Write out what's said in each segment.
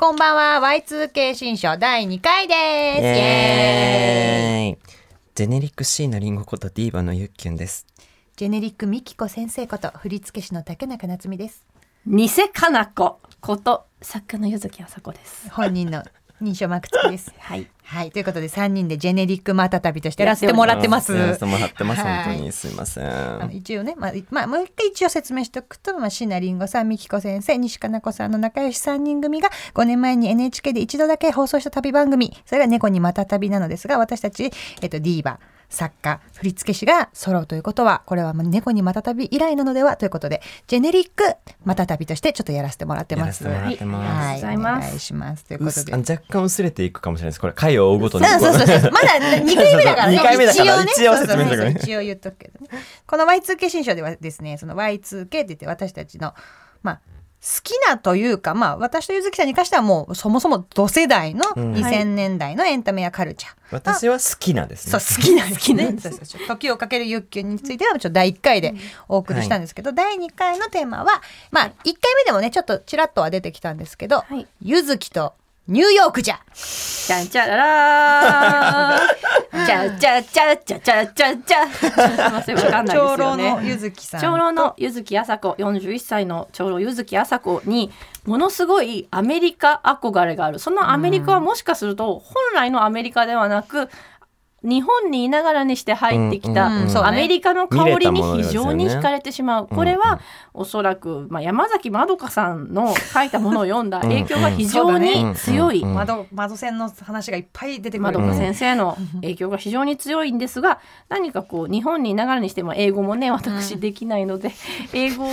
こんばんは。Y2K 新書第2回です。イエーイ。ジェネリック C のリンゴことディーバのゆっきゅんです。ジェネリックミキコ先生こと振付師の竹中夏実です。偽かな子こと作家の柚木あさこです。本人の認証マーク付きです。はい。はい。ということで3人でジェネリックまた旅としてやらせてもらってます。やらせてもらってます。はい。本当にすいませあのん。一応ね、まあ、いまあ、もう一回一応説明しておくと、まあ、椎名林檎さん、美紀子先生、西加奈子さんの仲良し3人組が5年前に NHK で一度だけ放送した旅番組、それが猫にまた旅なのですが、私たち、えっと、ディーバ、作家、振付師が揃うということは、これはもう猫にまた旅以来なのではということで、ジェネリックまた旅としてちょっとやらせてもらってます。やらせてもらってますはい、ありがとうございますお願いします。ということで。若干薄れていくかもしれないです。これ回を追うごとに。そうそうそうそう。まだ2回目だからね。二回目だから一応ね。一応ねそうそうそう一応言っとくけどね。この Y2K 新書ではですね、その Y2K って言って私たちの、まあ、好きなというか、まあ、私とゆずきさんに関してはもう、そもそも同世代のうん2000年代のエンタメやカルチャー。私は好きなんですそう、ね。好きな好きね。そうそうそう時をかけるゆっきゅんについては、ちょっと第1回でお送りしたんですけど、第2回のテーマは、まあ、1回目でもね、ちょっとちらっとは出てきたんですけど、はいゆずきとニューヨークじゃ。じゃんちゃららー。じゃじゃじゃじゃじゃじゃじゃ。すいませんわかんないです長よね。老のゆずきさんと。長老の柚木あさこ41歳の長老柚木あさこにものすごいアメリカ憧れがあるそのアメリカはもしかすると本来のアメリカではなく日本にいながらにして入ってきたうんうんアメリカの香りに非常に惹かれてしまう、これはおそらく、まあ、山崎まどかさんの書いたものを読んだ影響が非常に強い。うんうん窓窓線の話がいっぱい出てくる。まどか先生の影響が非常に強いんですが何かこう日本にいながらにしても英語もね私できないので、英語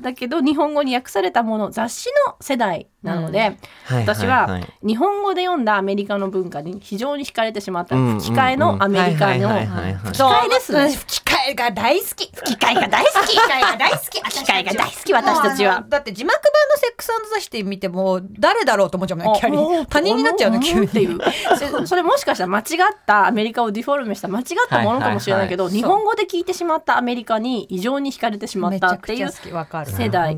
だけど日本語に訳されたもの雑誌の世代なので、はい私はい。は日本語で読んだアメリカの文化に非常に惹かれてしまった。うん。吹き替えのアメリカのはいはいはいはい吹き替えですね。吹き替えが大好き。吹き替えが大好き。吹き替えが大好き。吹き替えが大好き。私たちは。だって字幕版のセックスザシティ見ても誰だろうと思っちゃうもんね。キャリおー他人になっちゃうの急に。っていうそそれもしかしたら間違ったアメリカをディフォルメした間違ったものかもしれないけど、日本語で聞いてしまったアメリカに異常に惹かれてしまったっていう。世代。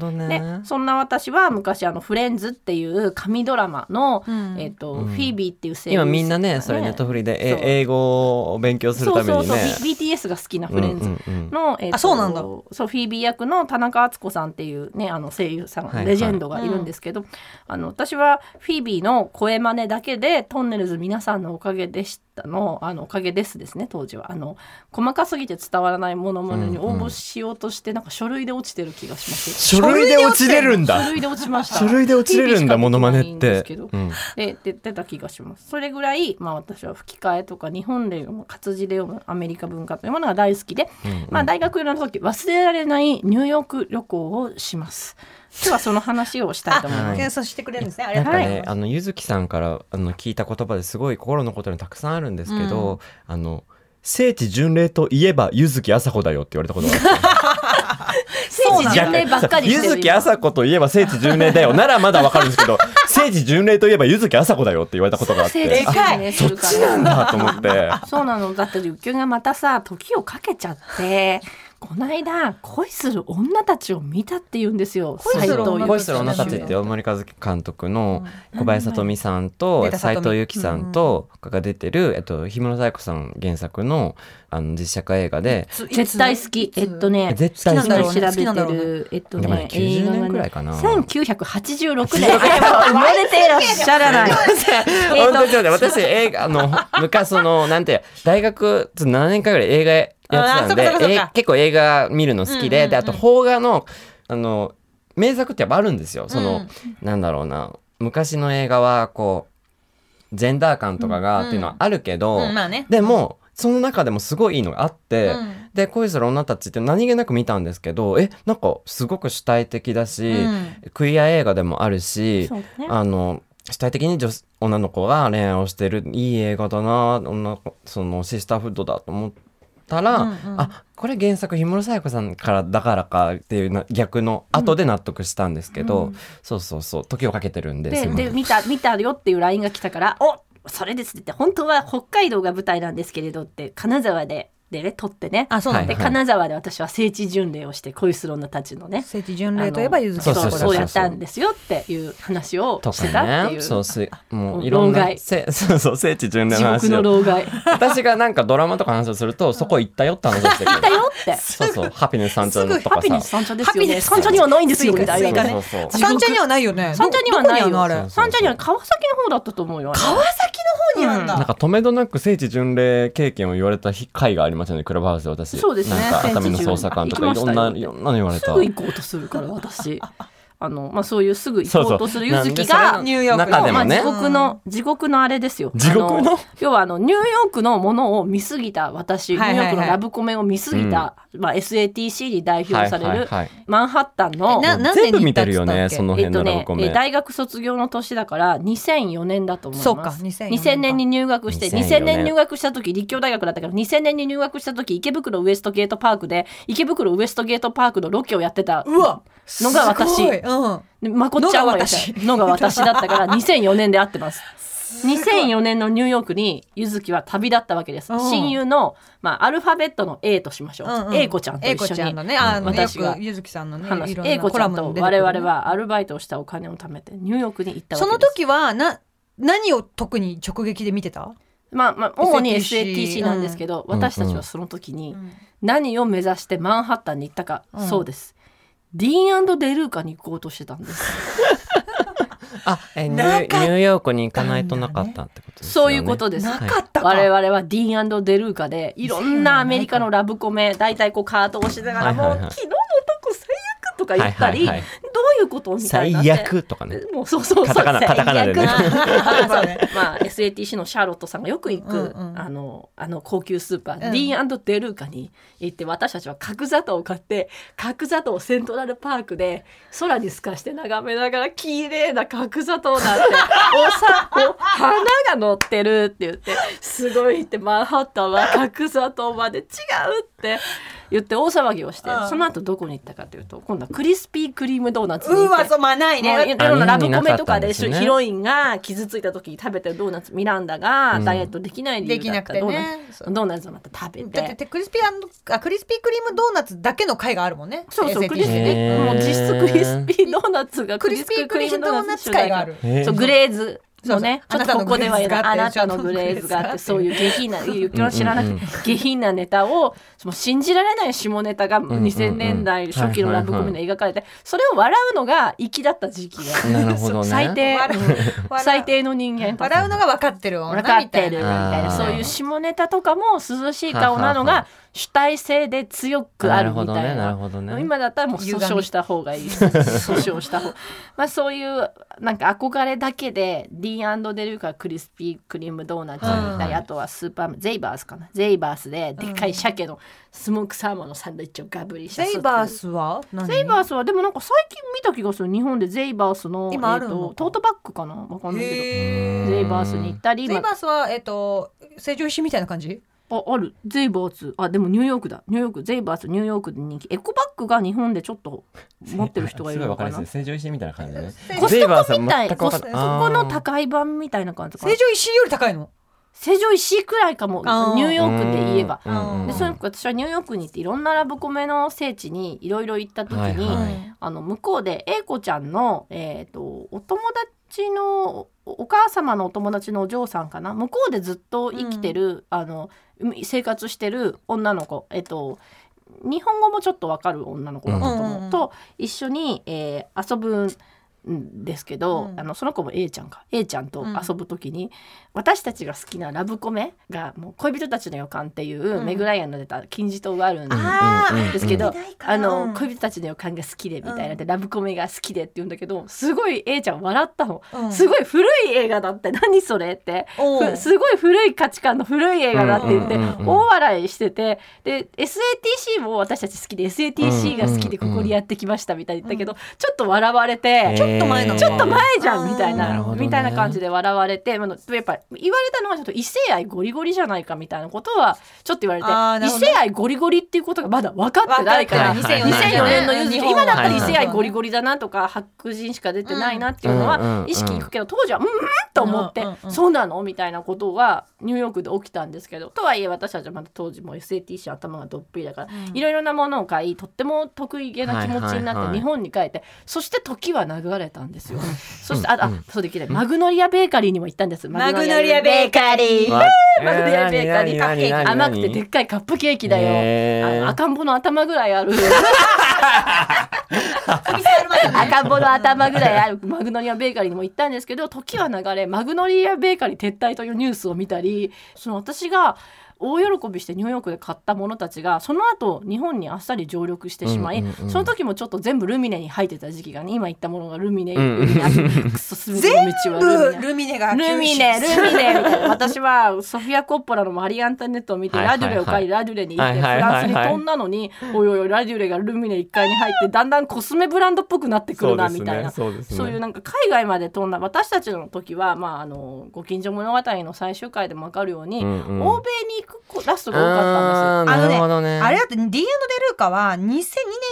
そんな私は昔あの「フレンズ」っていう神ドラマの、うん。えっとうん。フィービーっていう声優今みんなね、それネットフリで英語を勉強するためにそうそうそう。BTS が好きなフレンズうんうんうん。の、えっとあそうなんだ。そうフィービー役の田中敦子さんっていうねあの声優さん、はいはい。レジェンドがいるんですけど、あの私はフィービーの声真似だけでトンネルズ皆さんのおかげでしたのあのおかげですですね当時はあの細かすぎて伝わらないものまねに応募しようとして、なんか書類で落ちてる気がします。書類で落ちれるんだ書。類で落ちました。書類で落ちれるんだ、モノマネってけど。うんで出てた気がします。それぐらい、まあ、私は吹き替えとか日本で読む活字で読むアメリカ文化というものが大好きで、まあ、大学の時忘れられないニューヨーク旅行をします。今日はその話をしたいと思います。あ、そうしてくれるんですね。ありがとうございます。なんかね、あのゆずきさんからあの聞いた言葉ですごい心残ってるのたくさんあるんですけど、あの 聖地巡礼といえばゆずきあさこだよって言われたことがあって。聖地巡礼ばっかりゆずきあさこといえば聖地巡礼だよならまだわかるんですけど聖地巡礼といえばゆずきあさこだよって言われたことがあっ聖て地巡礼するからそっちなんだと思ってそうなのだってゆきがまたさ時をかけちゃってこの間恋する女たちを見たって言うんですよ。恋する女たち。って大森和樹監督の小林聡美さんと出た斉里美藤由貴さんとが出てる、えっと、氷室冴子さん原作のあの実写化映画で。絶対好き。えっとね絶対好き。なんだろうね。てるえっとねね90年映画がぐらいかな1986年。生まれていらっしゃらない。本当にとそうだ私映画あの昔そのなんて大学7年間ぐらい映画やってたんで結構映画見るの好きで、うんうんうん。であと邦画のあの名作ってやっぱあるんですよ。その、うん。なんだろうな。昔の映画はこうジェンダー感とかがっていうのはあるけど、うん。まあね。でもその中でもすごいいいのがあって、うん。で恋する女たちって何気なく見たんですけどえなんかすごく主体的だし、うん。クイア映画でもあるし、ね。あの主体的に女女の子が恋愛をしてるいい映画だな女そのシスターフッドだと思ったら、うんうん。あこれ原作氷室冴子さんからだからかっていうな逆の後で納得したんですけど、そうそうそう時をかけてるんですでで見た見たよっていう LINE が来たから「おそれです」って本当は北海道が舞台なんですけれどって金沢ででね撮ってね。あそうなんだ、で金沢で私は聖地巡礼をして恋する女たちのね。聖地巡礼といえばゆずきそうそうそう。やったんですよっていう話をとしてたかっていう。ねそう。すもういろんな老害。せ そうそう聖地巡礼地獄の話を。の老害。私がなんかドラマとかの話をするとそこ行ったよって話をしてくるだよって。そうそう。ハピネス三丁すぐとかハピネスさ三茶ですよね。ハピネス三茶にはないんですよみたいなね追加ね。そうそうそう。三茶にはないよね。三茶にはないよ。どどこには川崎の方だったと思うよ川崎の方にあんだ、なんか止めどなく聖地巡礼経験を言われた回がありましたね。クラブハウスで私そうですね。なんか熱海の捜査官とかいろんないろんなの言われた。すぐ行こうとするから私あのまあそういうすぐ行こうとするゆずきそうそうがニューヨークまあ、中でもね。地獄の地獄のあれですよ。地獄の？あ要はあのニューヨークのものを見すぎた私、はいはいはい。ニューヨークのラブコメを見すぎた、まあ、SATC に代表される、マンハッタンの全部見てるよねその辺のラブえっとねコメ。え大学卒業の年だから2004年だと思います。そうか2004年か。2000年に入学して2004 2000年。入学した時立教大学だったから2000年に入学した時池袋ウエストゲートパークで池袋ウエストゲートパークのロケをやってたうわのが私。すごいうん。でまこっちゃんはのが私。のが私だったから 2004年で会ってます。2004年のニューヨークにゆずきは旅立ったわけです。うん。親友の、まあ、アルファベットの A としましょう。うんうん。A 子ちゃんと英子ちゃん一緒にのねあの私がゆずきさんのね話 A 子ちゃんと我々はアルバイトをしたお金を貯めてニューヨークに行ったわそのけです。時はな何を特に直撃で見てた、まあまあ主に SATC なんですけど、うん私たちはその時に何を目指してマンハッタンに行ったか、うん。そうです。ディーンデルーカに行こうとしてたんです。あえニュニューヨークに行かないとなかったってことですよね。そういうことです。なかったか我々はディーンデルーカでいろんなアメリカのラブコメ大体こうカートをしながらもう、昨日のか言ったり、どういうことみたいな最悪とかね。もうそうそうそうカタカナ最悪。カタカナでね。そうね。まあ SATC のシャーロットさんがよく行く、あのあの高級スーパー、うん。ディーンデルーカに行って私たちは角砂糖を買って角砂糖をセントラルパークで空に透かして眺めながら綺麗な角砂糖なんておさお花が乗ってるって言ってすごいってマンハッタンは角砂糖まで違うって言って大騒ぎをして、うん。その後どこに行ったかというと今度はクリスピークリームドーナツに行ってうわそうまあないもうねいろんなラブコメとか日本になかったんでですね。ヒロインが傷ついた時に食べてるドーナツミランダがうん。ダイエットできない理で由だったきなくてね。ドーナツ、ドーナツをまた食べだっててクリスピーあクリスピークリームドーナツだけの回があるもんね。そうそうクリスピへー。ーもう実質クリスピードーナツがクリスピークリームドーナツ会がある。へー。そうグレーズそうそうちょっとここでは言えないああなたのグレーズがあってそういう下品なゆきの知らなくて。下品なネタをもう信じられない下ネタがんうん2000年代初期のラブコメで描かれてそれを笑うのが粋だった時期が。最低。最低の人間笑うのが分かってる女分かってるみたいな。そういう下ネタとかも涼しい顔なのが主体性で強くあるみたいな。なるほどねなるほどね。今だったらもう訴訟した方がいい。訴訟した方。まあそういうなんか憧れだけで D& デルーカクリスピークリームドーナツだったり、うんあとはスーパーゼイバースかな。ゼイバースででっかい鮭のスモークサーモンのサンドイッチをガブリした。ゼイバースは？何？ゼイバースはでもなんか最近見た気がする日本でゼイバースの今あるの？えーとトートバッグかな？わかんないけど。ゼイバースに行ったりゼイバースはえっと成城石井みたいな感じ？あある。ゼイバースあでもニューヨークだ。ニューヨーク。ゼイバースニューヨークで人気エコバッグが日本でちょっと持ってる人がいるのかな。すごいわかりやすい。成城石井みたいな感じでね。コストコみたい。そこの高い版みたいな感じ成城石井より高いの？成城石井くらいかも。ニューヨークで言えば。でその私はニューヨークに行っていろんなラブコメの聖地にいろいろ行った時に、はいはい。あの向こうで英子ちゃんの、えー、とお友達のお母様のお友達のお嬢さんかな？向こうでずっと生きてる、あの生活してる女の子。えっ、と日本語もちょっとわかる女の子だったと思う、うん。と一緒に、えー遊ぶんですけど、うん。あのその子も A ちゃんか。A ちゃんと遊ぶ時に、私たちが好きなラブコメが「もう恋人たちの予感」っていう、うん。メグライアンの出た金字塔があるんですけど、あの、うん。恋人たちの予感が好きでみたいなで、ラブコメが好きでって言うんだけどすごい A ちゃん笑ったの、うん。すごい古い映画だって何それって。すごい古い価値観の古い映画だって言って、うん。うんうんうん大笑いしててで SATC も私たち好きで SATC が好きでここにやってきましたみたいに言ったけど、ちょっと笑われて、ちょっょっと前なのちょっと前じゃんみたいな。ね。みたいな感じで笑われてまあやっぱ言われたのはちょっと異性愛ゴリゴリじゃないかみたいなことはちょっと言われて。異性愛ゴリゴリっていうことがまだ分かってないから分かってない2004年のユーズ日本は。今だったら異性愛はいゴリゴリだなとか白人しか出てないなっていうのはうん意識いくけど当時はうんうんと思ってそうなのみたいなことがニューヨークで起きたんですけどとはいえ私たちはまだ当時も SATC 頭がどっぷりだからいろいろなものを買いとっても得意げな気持ちになって日本に帰ってそして時は流れたんですよ。そしてああうん。そうできない。マグノリアベーカリーにも行ったんです。マグノリアベーカリー。わマグノリアベーカリー何何何何？甘くてでっかいカップケーキだよ。へー。あの赤ん坊の頭ぐらいある。赤ん坊の頭ぐらいある。マグノリアベーカリーにも行ったんですけど時は流れマグノリアベーカリー撤退というニュースを見たりその私が大喜びしてニューヨークで買ったものたちがその後日本にあっさり上陸してしまい、うんうんうんその時もちょっと全部ルミネに入ってた時期がね今言ったものがルミネうんにあってクソすべての道はルミネルミネがルミネ、ルミネ。私はソフィア・コッポラのマリー・アントネットを見て、はいはいはい。ラデュレを買い、ラデュレに行って、フはいはいはいはい。ランスに飛んだのに、おいおいおい、ラデュレがルミネ1階に入って、だんだんコスメブランドっぽくなってくるな、みたいな。そうね。そういうなんか海外まで飛んだ私たちの時は、まあ、あのご近所物語の最終回でも分かるように、うんうん。欧米に行くラストが多かったんですよ。あーなるほどね。あれだってデルーカは2002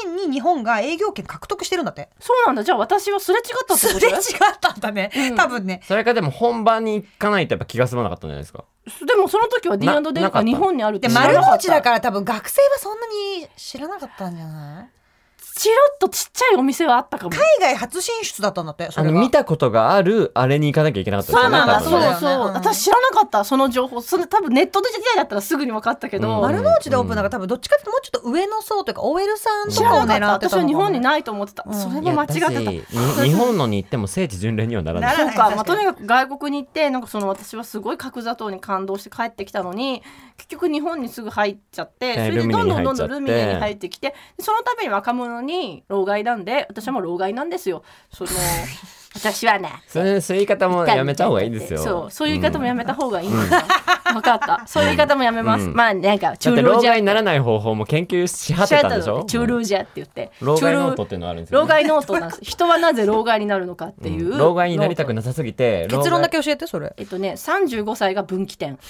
年に日本が営業権獲得してるんだって。そうなんだ。じゃあ私はすれ違ったってこと？すれ違ったんだね、うん。多分ね。それかでも本番に行かないとやっぱ気が済まなかったんじゃないですか？でもその時は D&D ルが日本にあるってで知らなかった。丸の内だから多分学生はそんなに知らなかったんじゃない？チロッとちっちゃいお店はあったかも。海外初進出だったんだってそあの見たことがあるあれに行かなきゃいけなかった。ですよねそうなんだ、多分ねそうそう、う。ん。私知らなかった、その情報、それ多分ネットで時代だったらすぐに分かったけど。う。ん。丸の内でオープンだから多分どっちかっていうともうちょっと上の層というか OL さんとかを知かった、私は狙ってたのかも日本にないと思ってた、うん。それも間違ってた。いやだしに日本のに行っても聖地巡礼にはならない。ならそうか、まあ、確かにとにかく外国に行ってなんかその私はすごい角砂糖に感動して帰ってきたのに結局日本にすぐ入っちゃってそれでルミネどんどんどんに入っちゃって。どんルミネに入ってきてでそのために若者に老害なんで私はもう老害なんですよ。その 私はね。そういう言い方もやめた方がいいですよ。そうそういう言い方もやめた方がいいんだ、分かった。そういう言い方もやめます、うん。まあなんか中老じゃ害にならない方法も研究しはってたんでしょ？中老じゃって言って。老害ノート中っていうのがあるんですよ、老害ノートなんです。人はなぜ老害になるのかっていう、うん。老害になりたくななさすぎて結論だけけ教えてそれ。えっとね35歳が分岐点。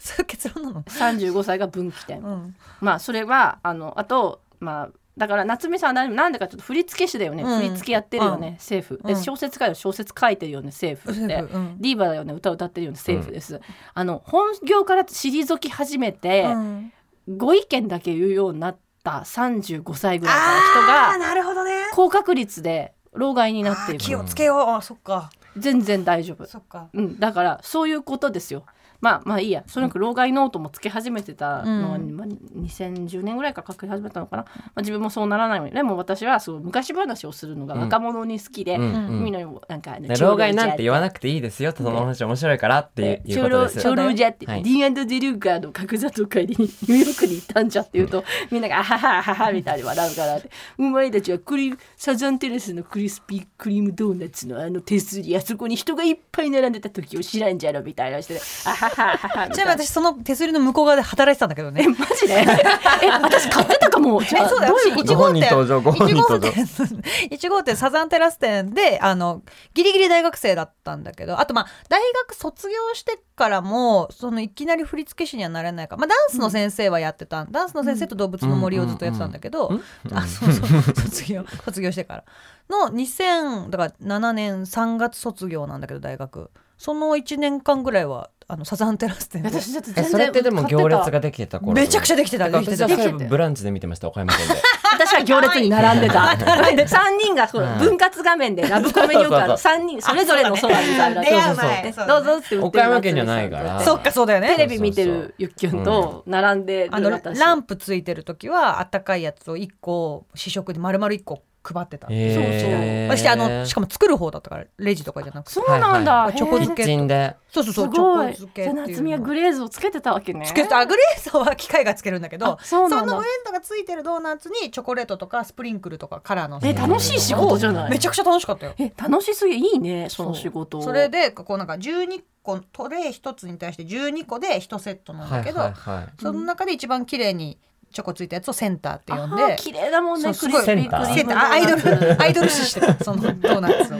それ結論なの？35歳が分岐点、うん。まあそれはあのあとまあだから夏美さんはなんでかちょっと振付師だよね、うん。振付やってるよね、政府でうん。小説家よ小説書いてるよね政府って、うん。ディーバだよね歌歌ってるよね政府です、あの本業から退き始めて、うん。ご意見だけ言うようになった35歳ぐらいあのあ人がなるほどね。高確率で老害になっていく気をつけよう。あそっか全然大丈夫。そっか。うん、だからそういうことですよ。まあまあいいや。その老害ノートもつけ始めてたのは、うん。まあ、2010年ぐらいから書き始めたのかな、まあ、自分もそうならないようにでも私はそう昔話をするのが若者に好きで、うん。うん。みんなにもなんかあので老害なんて言わなくくていいですよ。その話面白いからっていうことです長老じゃって、はい。D&D ルーカーの角砂糖会でニューヨークに行ったんじゃって言うと、みんなが「あはははは」みたいに笑うからって「お前たちはクリサザンテレスのクリスピークリームドーナツのあの手すりあそこに人がいっぱい並んでた時を知らんじゃろ」みたいなして「あはははは」みたいな。ちなみに私その手すりの向こう側で働いてたんだけどね。えマジで？え私買ってたかも。じゃあえそうだよ。どういうこと？ご本人登場ご本人登場1号店サザンテラス店であのギリギリ大学生だったんだけどあとまあ大学卒業してからもそのいきなり振付師にはなれないか。ら、まあ、ダンスの先生はやってた、ダンスの先生と動物の森をずっとやってたんだけど、うん。あそうそう。卒業。卒業してから。の2000だから7年3月卒業なんだけど大学。その1年間ぐらいはあのサザンテラス店で。私だってえ全然それってでも行列ができてた頃めちゃくちゃできてたできてた。ブランチで見てました岡山県で。た 私は行列に並んでた。3人が分割画面でラブコメによくある3人それぞれのそうそうそう前そうどうぞって言って岡山県にはないから。そっかそうだよね。テレビ見てるゆっきゅんと並んでるあの私ランプついてる時はあったかいやつを1個試食で丸々1個配ってた、へー。そしてあのしかも作る方だったからレジとかじゃなくて。そうなんだ、はいはいチョコ漬けキッチンで。そうそうそうチョコ漬けじゃあっていうの。夏美はグレーズをつけてたわけね。つけてあグレーゾは機械がつけるんだけどあその上とがついてるドーナツにチョコレートとかスプリンクルとかカラーの。え楽しい仕事じゃない？めちゃくちゃ楽しかったよ。え楽しすぎいいねその仕事。それでこうなんか12個トレイ1つに対して12個で1セットなんだけど、はいはいはい。その中で一番綺麗にチョコついたやつをセンターって呼んで。綺麗だもんねそうクリスピーセンター。アイドル アイドル視してたそのドーナツを。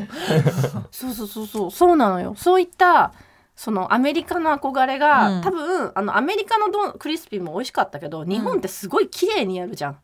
そうそうそうそうそうなのよ。そういったそのアメリカの憧れが、うん。多分あのアメリカのドクリスピーも美味しかったけど日本ってすごい綺麗にやるじゃん、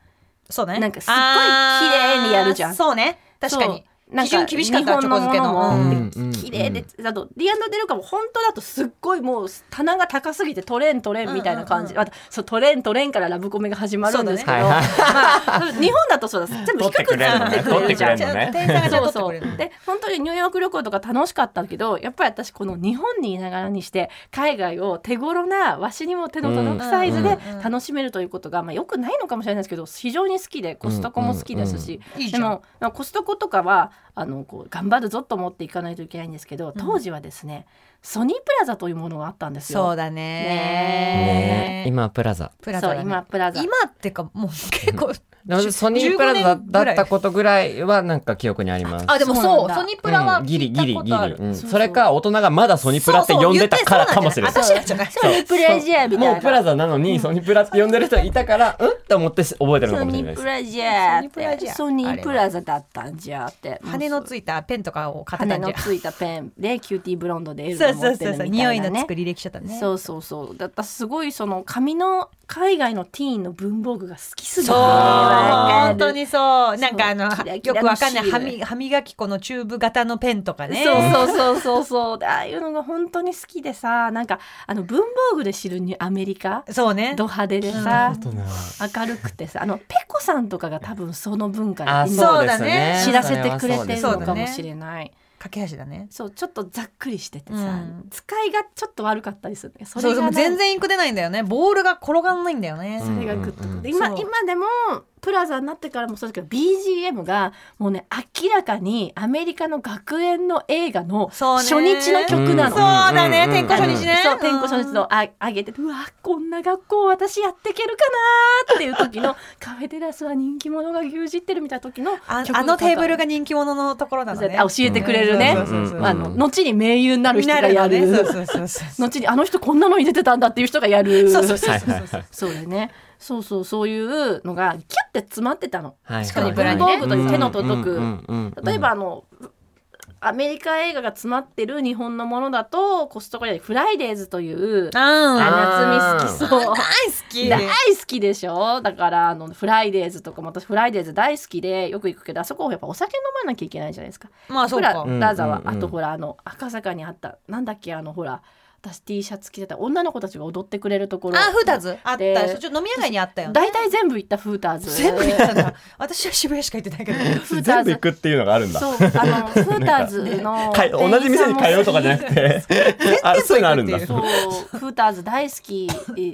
そうね。なんかすっごい綺麗にやるじゃん。そうね。確かになん基準厳しかった日本のものチョコ漬けの。も綺麗で、あとリアンドデルカも本当だとすっごいもう棚が高すぎて取れん取れんみたいな感じ、うんあとそう取れん取れんからラブコメが始まるんで。すけど、日本だとそうだ。全部低く取ってくれるのね。作ってくれるじゃん。ね。そうそう。で本当にニューヨーク旅行とか楽しかったけどやっぱり私この日本にいながらにして海外を手頃なわしにも手の届くサイズでうん楽しめるということが、まあ、よくないのかもしれないですけど非常に好きでコストコも好きですし、でもまあコストコとかはあのこう頑張るぞと思っていかないといけないんですけど当時はですね、ソニープラザというものがあったんですよ。そうだね。ね。ね。今はプラザ。プラザだね。そう今プラザ。今ってかもう結構 ソニープラザだったことぐらいはなんか記憶にあります。あでもそうソニプラはうんギリギリギリ、うん。そうそう。それか大人がまだソニプラって呼んでたからかもしれない。そうそソニープラジャーみたい？なもうプラザなのにソニプラって呼んでる人いたからうんって思って覚えてるのかソもしれないです。ニープラジャーソニープラジャーって。ソニープラザだったんじゃ。って羽のついたペンとかを買ってたんじゃ。羽のついたペン。でキューティーブロンドで 匂いの作り歴史だったね。そうそうそう。だったすごいその紙の海外のティーンの文房具が好きすぎて。本当にそう。なんかあのよくわかんない。歯み歯磨き粉のチューブ型のペンとかね。そうそうそうそう。そうでああいうのが本当に好きでさ。なんかあの文房具で知るにアメリカ？そうね。ド派手でさ、明るくてさ。あのペコさんとかが多分その文化あにそうだね。知らせてくれてるのかもしれない。架け橋だね。そうちょっとざっくりしててさ、うん。使いがちょっと悪かったりするねそれがね全然インク出ないんだよね。ボールが転がんないんだよね、うんそれがグッとくる、うん。うんで今今でもプラザになってからもそうですけど BGM がもうね明らかにアメリカの学園の映画の初日の曲なの。そうだね。うん。天候初日ね。そう天候初日のあ上げてうわこんな学校私やっていけるかなっていう時の カフェテラスは人気者が牛耳ってるみたいな時のあ曲。あのテーブルが人気者のところなのねあ教えてくれるね、そうそうそう。そうあの後に名優になる人がやる。なのね。そうそうそうそう。後にあの人こんなのに出てたんだっていう人がやる。そうそうそうはいはいはいそうだよねそうそうそういうのがギュッて詰まってたの。はい。確かにね文房具という手の届く、例えばあのアメリカ映画が詰まってる日本のものだとコストコでフライデーズというああ夏美好きそう。大好き。大好きでしょ？だからあのフライデーズとかも私フライデーズ大好きでよく行くけどあそこやっぱお酒飲まなきゃいけないじゃないですか。まあそうか。ラザは、あとほらあの赤坂にあったなんだっけあのほら私 T シャツ着てた。女の子たちが踊ってくれるところあフーターズ？あった。でちょっと飲み屋街にあったよね。大体全部行ったフーターズ。全部行ったんだ 私は渋谷しか行ってないけどフーターズ。全部行くっていうのがあるんだ。そうあのフーターズの 同じ店に通うとかじゃなくて。あそういうのあるんだ。全そうフーターズ大好き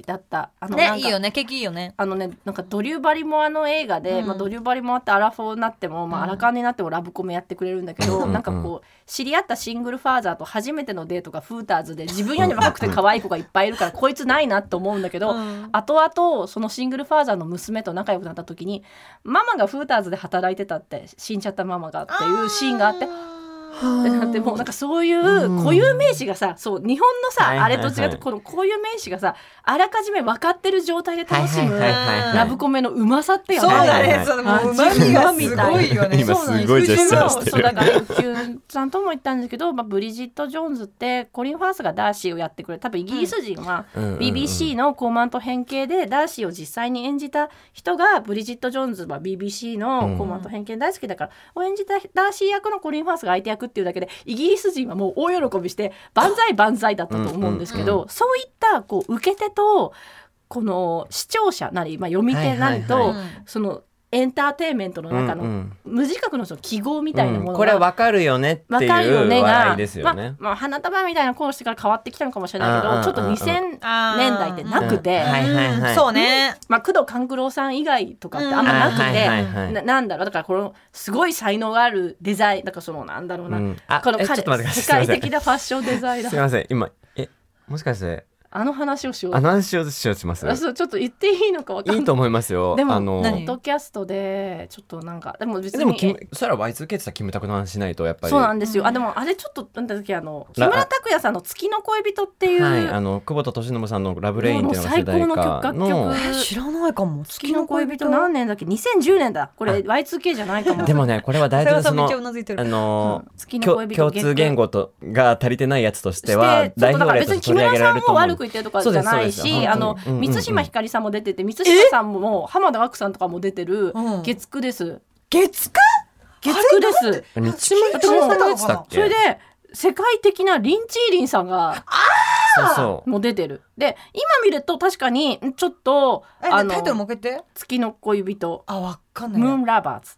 だった。あのねいいよね。景気いいよね。あのねなんかドリューバリもあの映画で、うん。まあ、ドリューバリもあってアラフォーになっても、まあ、うん。アラカンになってもラブコメやってくれるんだけど、うん。なんかこう知り合ったシングルファーザーと初めてのデートがフーターズで自分より若くて可愛い子がいっぱいいるからこいつないなと思うんだけど、うん後々そのシングルファーザーの娘と仲良くなった時にママがフーターズで働いてたって死んじゃったママがっていうシーンがあって。ってなってもうなんかそういう固有名詞がさそう日本のさ、あれと違ってこの固有名詞がさあらかじめ分かってる状態で楽しむラブコメのうまさってよね。そうだね。そのもう旨味がすごいよね。今そうなんです。すごいジェスチャーしてる。そうだからキュンさんとも言ったんですけど、まあ、ブリジット・ジョーンズってコリン・ファースがダーシーをやってくれ多分イギリス人は BBC の高慢と変形でダーシーを実際に演じた人がブリジット・ジョーンズは BBC の高慢と変形大好きだから、を演じたダーシー役のコリン・ファースが相手役っていうだけでイギリス人はもう大喜びして万歳万歳だったと思うんですけど、そういったこう受け手とこの視聴者なり、まあ、読み手なりと、はいはいはい。そのエンターテインメントの中の、無自覚のその記号みたいなものが、うん。これわかるよねってわかるよいう笑いですよね。まあ、まあ、花束みたいな講師から変わってきたのかもしれないけどちょっとうんうん。2000あー年代ってなくて、そうね。まあ、工藤官九郎さん以外とかってあんまなくて、ななんだろう。だからこのすごい才能があるデザインだからそのなんだろうな、うん。あこの世界的なファッションデザイナー。すみません。今えもしかしてあの話をしよう。あの話をしようとします？あそうちょっと言っていいのかわかんない。いいと思いますよ。でもあのポ何ッドキャストでちょっとなんかでも別にでもキムそしたら Y2K って言ったらキムタクの話しないとやっぱり。そうなんですよ。あでもあれちょっとなんだっけあの木ら村拓哉さんの月の恋人っていう、はいあの久保田利伸さんのラブレインっていうのが世代もう最高歌の。曲のえ知らないかも。月の恋人？何年だっけ？2010年だ。これ Y2K じゃないかも。でもねこれは大体そのあのうん。月の共恋人共通言語とが足りてないやつとしては代表例と別に木村して取り上げらさんも悪くれると思う言ってるとかじゃないしあの満島ひかりさんも出てて満島さんも浜田岳さんとかも出てるうん。月9です。月9月9です。それで世界的なリンチーリンさんがもう出てる。で今見ると確かにんちょっとえあのタイトルもう一回言って。月の恋人。あわかんない。わムーンラバーズ。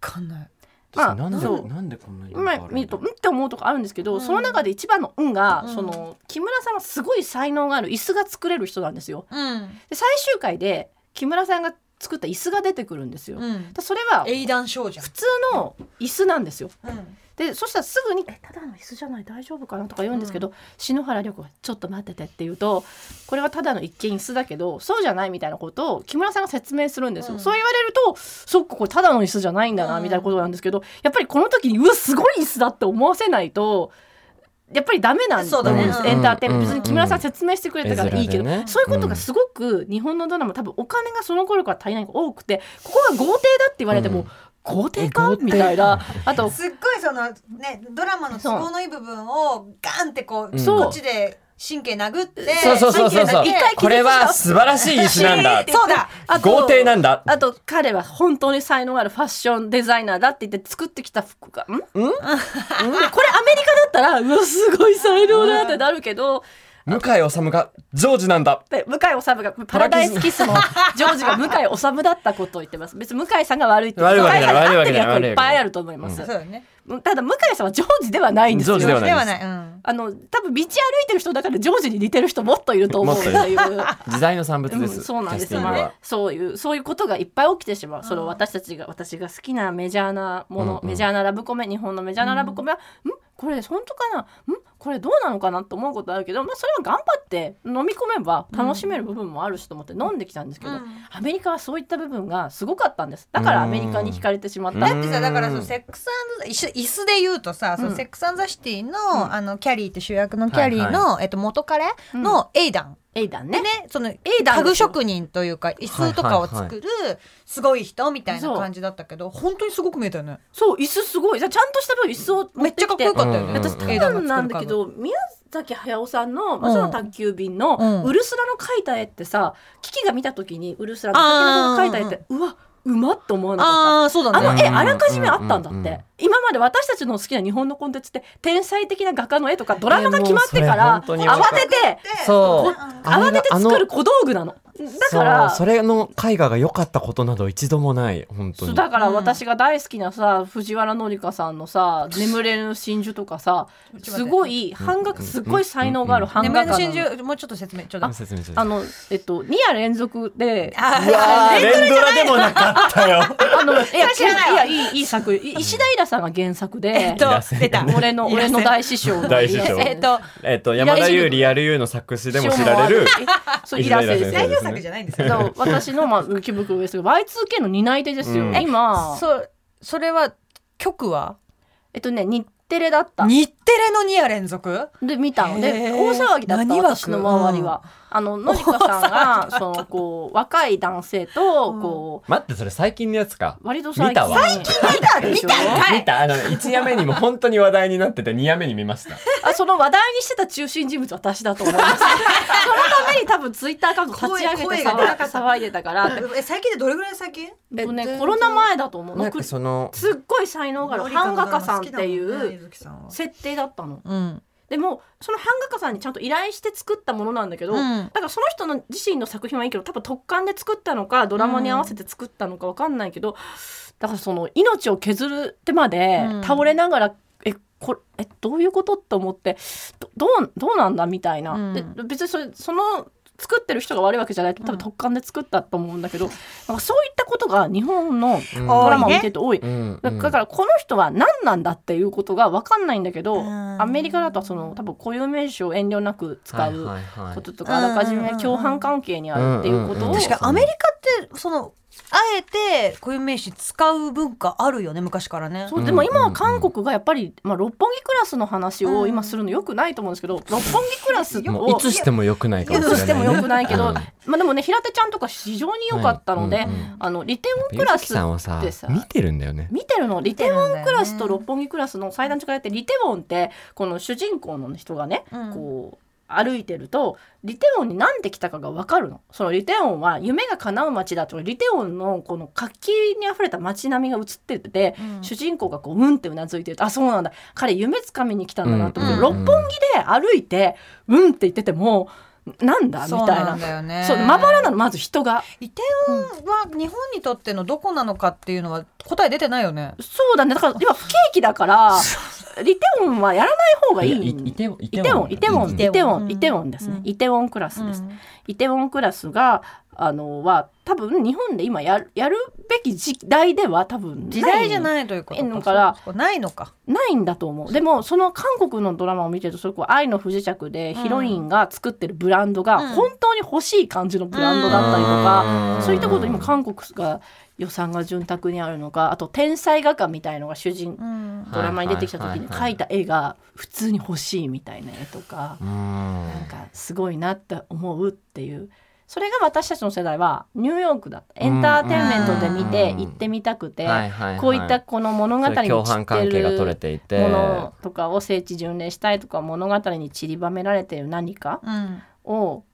かんないまあなんでそう。なんでこんなに今見るとうんって思うとこあるんですけど、うん。その中で一番の「運が」うん。その木村さんはすごい才能がある椅子が作れる人なんですよ。うん。で最終回で木村さんが作った椅子が出てくるんですよ。うん。でそれは普通の椅子なんですよ。うんでそしたらすぐに「えただの椅子じゃない大丈夫かな?」とか言うんですけど、篠原涼子が「ちょっと待ってて」って言うとこれはただの一見椅子だけどそうじゃないみたいなことを木村さんが説明するんですよ。うん。そう言われるとそっかこれただの椅子じゃないんだなうん。みたいなことなんですけど、やっぱりこの時にうわすごい椅子だって思わせないと。やっぱりダメなんそうだね。ですうん。エンターテインメント。うん。別に木村さん説明してくれたからいいけど、そういうことがすごく日本のドラマ多分お金がその頃から足りない多くてここが豪邸だって言われても、うん豪邸か豪邸みたいな。あとすっごいそのねドラマの都合のいい部分をガンってこうそう。こっちで神経殴ってそうそうそうそうそう。一回これは素晴らしい椅子なんだ。そうだ。あと豪邸なんだ。あと彼は本当に才能あるファッションデザイナーだって言って作ってきた服がん？ん？これアメリカだったらうわすごい才能だってなるけど向井治がジョージなんだ。で向井治がパラダイスキスのジョージが向井治だったことを言ってます。別に向井さんが悪いって。向井さんに合ってる役悪いわけじゃない。はいっぱいあると思います、そうだね。ただ向井さんはジョージではないんですよ。ジョージではない。あの多分道歩いてる人だからジョージに似てる人もっといると思う。っていう。時代の産物です、うん、そうなんです。よね。そういうそういうことがいっぱい起きてしまう。それを私たちが私が好きなメジャーなもの、うんうん。メジャーなラブコメ日本のメジャーなラブコメは、ん。これ本当かな？ん？これどうなのかなと思うことあるけど、まあ、それは頑張って飲み込めば楽しめる部分もあるしと思って飲んできたんですけど、うん。アメリカはそういった部分がすごかったんです。だからアメリカに惹かれてしまった、うん。だってさだからそのセックスアンド椅子で言うとさ、そのセックスアンドザシティの,、うん。あのキャリーって主役のキャリーの、えっと、元彼のエイダン、エイダンね。でねそのエイダン家具職人というか椅子とかを作るすごい人みたいな感じだったけど本当にすごく見えたよね。そう椅子すごい。ちゃんとした分椅子を持ってめっちゃかっこよかったよね、うん。私うん多分なんだけど宮崎駿さんの「魔女の宅急便」のうん。ウルスラの描いた絵ってさキキが見た時にウルスラの描いた絵ってうわうまっと思わなかった。ああそうだね。あの絵うんあらかじめあったんだうんうんって今まで私たちの好きな日本のコンテンツって天才的な画家の絵とかドラマが決まってから慌ててそう。慌てて作る小道具なのだからそれの絵画が良かったことなど一度もない本当に。だから私が大好きなさ藤原紀香さんのさ「眠れぬ真珠」とかさすごい版画すごい才能がある版眠れの画家なの真珠もうちょっと説明ちょうだい説あのえっと2夜連続であうわー連ドラでもなかったよ。あのいや知らないやいいいい作い石田イラさんが原作で、えっと出た俺の俺の大師匠の大師匠。えっとえっと山田優リアルユーの作詞でも知られるそうイラ先石田イラ先生生代表作じゃないんですけど私のまあ浮袋ですけど Y2K の担い手ですよ、うん。今。そそれは曲は？えっとね日テレだった。日テレの2夜連続？で見たの。で大騒ぎだった私の周りは、あののりかさんがそのこう若い男性とこう、待ってそれ最近のやつか。割と最近。見たわ。最近見た？でしょ見た。あの1夜目にも本当に話題になってて2夜目に見ました。あその話題にしてた中心人物は私だと思います。そのために多分ツイッターアカウント立ち上げて騒いでたから。え最近でどれぐらい最近？えっとねコロナ前だと思う。なんかそのすっごい才能がある版画家さんっていう設定だったの。うん。でもその版画家さんにちゃんと依頼して作ったものなんだけど、うん。だからその人の自身の作品はいいけど多分特感で作ったのかドラマに合わせて作ったのか分かんないけど、だからその命を削ってまでうん。倒れながら、えこえどういうこと？と思ってどどうどうなんだ？みたいな、うん。で別にそれその作ってる人が悪いわけじゃないと多分特感で作ったと思うんだけど、なんかそういったことが日本のうん。ドラマを見てると多い。うん。だだからこの人は何なんだっていうことが分かんないんだけど、うん。アメリカだとその多分固有名詞を遠慮なく使はいうはいはい。こととか、あらかじめ共犯関係にあるっていうことを、うんうんうん。確かにアメリカってそのあえて固有名詞使う文化あるよね昔からね。そうでも今は韓国がやっぱり、まあ、六本木クラスの話を今するのよくないと思うんですけど、六本木クラスもういをつしても良くないかもしれない、ね、いつしてもよくないけど、うん。まあ、でもね平手ちゃんとか非常に良かったので、はい。うんうん。あのリテウォンクラスさんはさってさ見てるんだよね。見てるのリテウォンクラスと六本木クラスの最大の違いってリテウォンってこの主人公の人がね、うん。こう歩いてるとリテウォンに何で来たかが分かるの。そのリテウォンは夢が叶う街だとリテウォンのこの活気にあふれた街並みが映ってて、うん。主人公がこううんってうなずいてるとあそうなんだ。彼夢つかみに来たんだなと思って、うん六本木で歩いてうんって言っててもなんだ？みたいな。なんだよね。そうまばらなのまず人が。イテウォンは日本にとってのどこなのかっていうのは答え出てないよねそうだねだから今不景気だからリテウォンはやらない方がいいいいてイイテウォンイテウォンイテウォうんンイテウォンですね、うん。イテウォンクラスです、うんイテウォンクラスがあのは多分日本で今やるやるべき時代では多分時代じゃいないということ。のからないのか。ないんだと思う。でもその韓国のドラマを見てるとそれこう愛の不時着でヒロインが作ってるブランドがうん。本当に欲しい感じのブランドだったりとか、うんそういったこと今韓国が予算が潤沢にあるのかあと天才画家みたいのが主人うん。ドラマに出てきた時に描いた絵が普通に欲しいみたいな絵とか、うん。なんかすごいなって思うっていうそれが私たちの世代はニューヨークだった。エンターテインメントで見てうん行ってみたくて、こういったこの物語にそういう共犯関係が取れ散ってるていてものとかを聖地巡礼したいとか物語に散りばめられている何かうん。を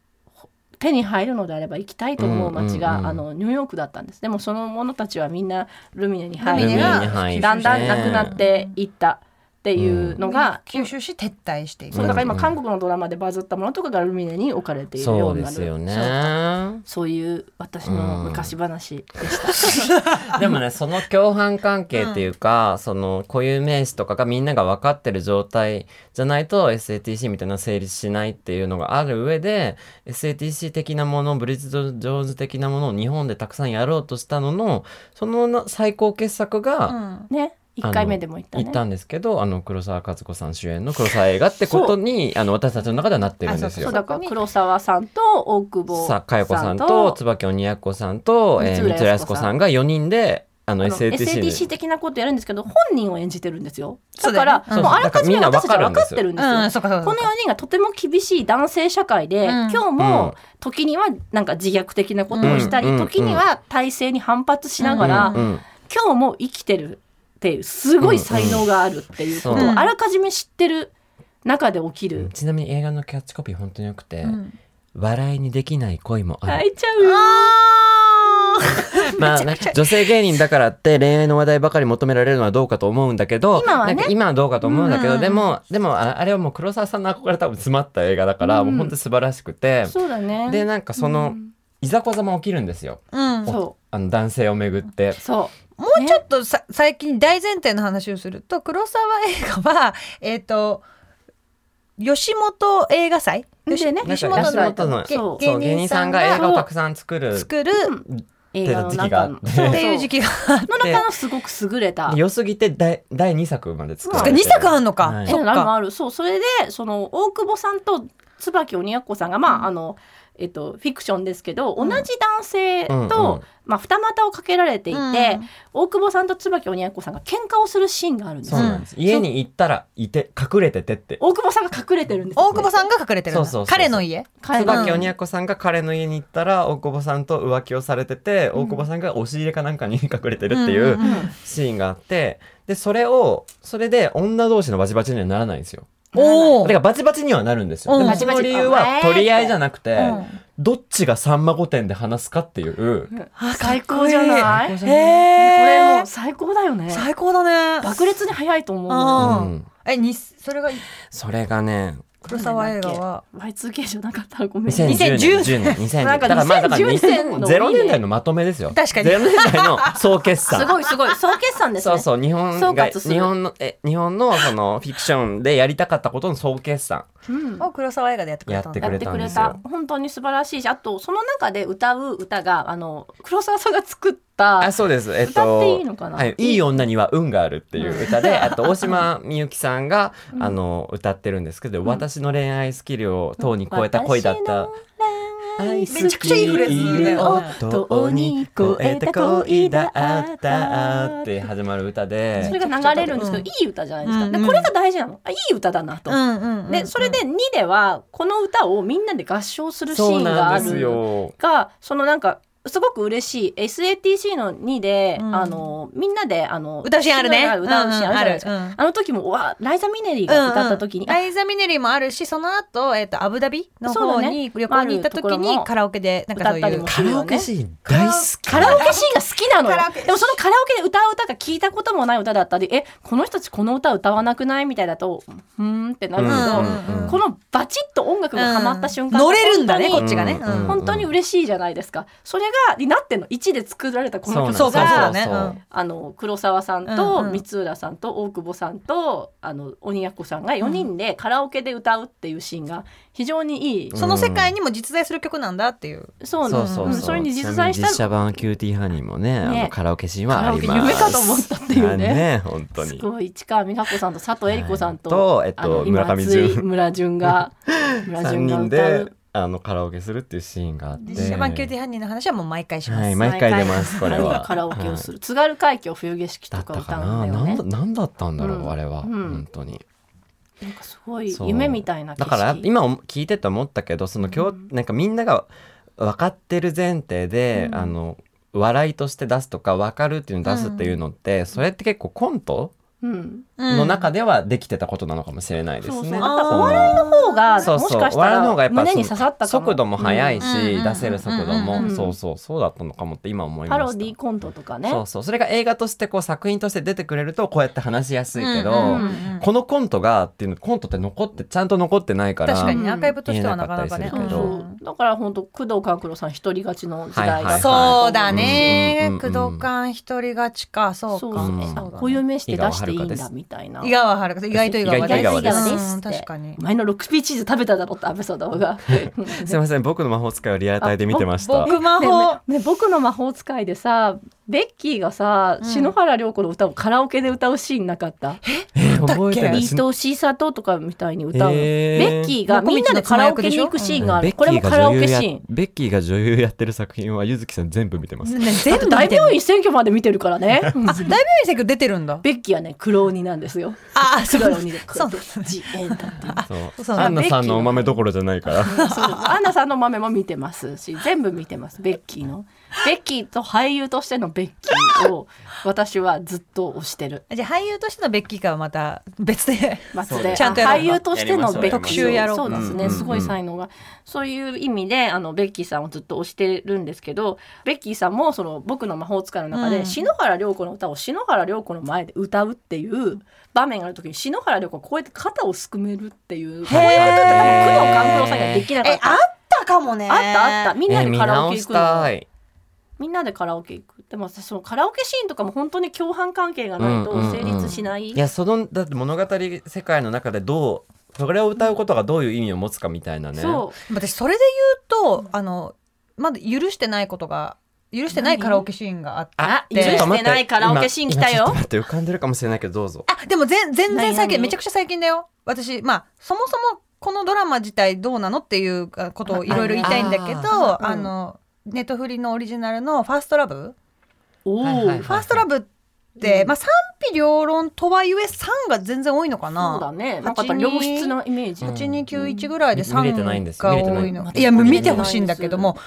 手に入るのであれば行きたいと思う街が、あのニューヨークだったんです。でもその者たちはみんなルミネにル入りだんだんなくなっていったっていうのが、吸収し撤退していく。そうだから今うん。韓国のドラマでバズったものとかがルミネに置かれているよそううになるですよね。そう。そういう私の昔話でした。でもねその共犯関係っていうか、その固有名詞とかがみんなが分かってる状態じゃないと SATC みたいなの成立しないっていうのがある上で SATC 的なものブリッジ・ジョーズ的なものを日本でたくさんやろうとしたののそのな最高傑作が、うん。ね1回目でも言ったね。言ったんですけどあの黒沢和子さん主演の黒沢映画ってことにあの私たちの中ではなってるんですよ。そう。だから黒沢さんと大久保さ佳代子さんと椿鬼奴さんと、えー、三浦靖子さん。が4人であの SATC で。SATC 的なことやるんですけど本人を演じてるんですよ。だからだよねもうあらかじめ私たちは分かってるんですよ。うんこの4人がとても厳しい男性社会で、うん。今日も時にはなんか自虐的なことをしたり、うん。時には体制に反発しながら、うん。うん。今日も生きてるっていうすごい才能があるっていうことうんをあらかじめ知ってる中で起きる。ちなみに映画のキャッチコピー本当によくて、うん。笑いにできない恋もある、泣いちゃう。よ。あ まあね女性芸人だからって恋愛の話題ばかり求められるのはどうかと思うんだけど今はね。今はどうかと思うんだけど、うんでもでもああれはもう黒沢さんの憧れ多分詰まった映画だから、うんもう本当に素晴らしくて。そうだね。でなんかその、うん。いざこざも起きるんですよ。うん。そあの男性をめぐって。う。そう。もうちょっとさ、最近大前提の話をすると黒沢映画はえっ、と吉本映画祭？でね。吉本吉本の芸人さんが映画をたくさん作る作る映画の時期があって。中のっていう時期があって。の中のすごく優れた。良すぎて第第2作まで作られて2作あんのか、はい。えあるそっか。ある。そうそれでその大久保さんと椿鬼奴さんがまあ、あのえっとフィクションですけど、うん。同じ男性と、うんうん。まあ二股をかけられていて、うん。大久保さんと椿鬼奴さんが喧嘩をするシーンがあるんですよ。そうなんです、家に行ったらいて隠れててって。大久保さんが隠れてるんですよ。大久保さんが隠れてるそうそうそうそう彼の家？椿鬼奴さんが彼の家に行ったら大久保さんと浮気をされてて、大久保さんが押し入れかなんかに隠れてるっていうシーンがあってでそれをそれで女同士のバチバチにはならないんですよおおだからバチバチにはなるんですよ、うん。でもその理由は取り合いじゃなくて、うん。どっちがさんま御殿で話すかっていう最高じゃない？こ最高じゃへえれもう最高だよね。最高だね。爆裂に早いと思ううん。えにそれがそれがね黒沢映画は。Y2K じゃなかった。ごめん。2010 2010年2010年。なんかだからまあだから2010年の0年代のまとめですよ。確かに。0年代の 総決算。すごいすごい。総決算ですね。そうそう日本総が日本のえ日本のそのフィクションでやりたかったことの総決算。うん。を黒沢映画でやってくれた。やってくれたんですよ。た。本当に素晴らしいしあとその中で歌う歌があの黒沢さんが作ったあそうです。えっ歌ってといいのかな？はい、いい。女には運があるっていう歌で、あと大島みゆきさんが、あの歌ってるんですけど、私の恋愛スキルをとうに超えた恋だった。めちゃくちゃいいフレーズねとうに超えた恋だったって始まる歌で。それが流れるんですけど、うん。いい歌じゃないですか、うん。でこれが大事なの。あいい歌だなと、うんうんうんでそれで2ではこの歌をみんなで合唱するシーンがなんですあるよ。がそのなんかすごく嬉しい。SATC の2で、うん。あのみんなであの歌うシーンあるね。歌うシーンあるじゃないですか、うんうんあの時もうわライザ・ミネリーが歌った時に、ライザ・ミネリーもあるしその後、えっとアブダビのそうだね。方に旅行に行った時にカラオケでなんかそういう。歌ったりもカラオケシーン大好き。カラオケシーンが好きなのでもそのカラオケで歌う歌が聞いたこともない歌だったりえこの人たちこの歌歌わなくないみたいだとうーんってなるけど、うんうんうんこのバチッと音楽がハマった瞬間、乗れるんだねこっちがね、うんうん。本当に嬉しいじゃないですか。それがになってんの。1で作られたこの曲があの黒沢さんうんとう。ん。光浦さんと大久保さんとあの鬼奴さんが4人でカラオケで歌うっていうシーンが非常にいい、その世界にも実在する曲なんだっていう。そう。そうそうそれに実在しちなみに実た写版キューティーハニーもね、あね。のカラオケシーンはあります。カラオケ夢かと思ったっていうね。ね本当に。すごい。市川美香子さんと佐藤恵理子さんと,、はい。とえっと村上今純松井村淳が村三淳が人歌う。であのカラオケするっていうシーンがあって。実写版キューティーハニーの話はもう毎回します、はい毎回出ますこれは。毎回カラオケをする、津軽海峡冬景色だとか歌ったかな？うんだよね。なんだなんだったんだろう、うん。あれは、うん。本当に。なんかすごい夢みたいな景だ色から今聞いてて思ったけどその今日、なんかみんなが分かってる前提で、うん。あの笑いとして出すとか分かるっていうのを出すっていうのって、それって結構コントうんの中ではできてたことなのかもしれないですね。お笑いの方がそうそう。もしかした笑いの方がやっぱら胸に刺さったかも。速度も速いし、うん出せる速度も、そうそうそうだったのかもって今思いました。パロディコントとかね。そうそう。それが映画としてこう作品として出てくれるとこうやって話しやすいけど、うんうんうんこのコントがっていうのコントって残ってちゃんと残ってないから確かにうんアーカイブとしてはなかなかね。言えなかったりするけど。うんだから本当工藤官九郎さん一人勝ちの時代だったはいはい。そうだね。工藤館一人勝ちか。そうか。そうそう。うん。そうだね。こういう名詞で出していいんだ井川遥みたいな。井川遥意外と井川意外と井川です。うん確かに。お前のロックピーチーズ食べただろって安倍貞夫が。すいません。僕の魔法使いをリアルタイで見てました。僕魔法。ねね僕の魔法使いでさベッキーがさ、うん。篠原涼子の歌をカラオケで歌うシーンなかった？え？覚えてない。愛しさととかみたいに歌う。の、へー。ベッキーがみんなでカラオケに行くシーンがある、これもカラオケシーン。ベッキーが女優やってる作品はゆずきさん全部見てます。ね全部大病院選挙まで見てるからね。あ大病院選挙出てるんだ。ベッキーはね黒鬼なんですよ。あそう。黒鬼でそう。ジエンタっていう。そう。アンナさんのお豆どころじゃないから。そう。アンナさんの豆も見てますし全部見てます。ベッキーのベッキーと俳優としてのベッキーを私はずっと推してる。じゃあ俳優としてのベッキーかはまた別で。松で。ちゃんとやろう俳優としてのベッキーを。特集やろうそうですね、うん。すごい才能が。そういう意味であのベッキーさんをずっと推してるんですけどベッキーさんもその僕の魔法使いの中で、うん。篠原涼子の歌を篠原涼子の前で歌うっていう場面がある時に篠原涼子がこうやって肩をすくめるっていうこういうことって多分工藤官九郎さんにはできなかった。えあったかもね。あったあった。みんなでカラオケ行くの。みんなでカラオケ行く。でも私そのカラオケシーンとかも本当に共犯関係がないと成立しない、いやそのだって物語世界の中でどうそれを歌うことがどういう意味を持つかみたいなね。そう。私それで言うとあのまだ許してないことが許してないカラオケシーンがあって。あで許してないカラオケシーン来たよ。待って浮かんでるかもしれないけどどうぞ。あでも全全然最近めちゃくちゃ最近だよ。私まあそもそもこのドラマ自体どうなのっていうことをいろいろ言いたいんだけどああのネットフリのオリジナルの「ファーストラブ。ファーストラブって、うん。まあ賛否両論とはいえ3が全然多いのかそうだなね。なんかやっぱ良質なイメージ、うん。8291ぐらいで見れてないん3ですが見れてない多いのいやもう見てほしいんだけども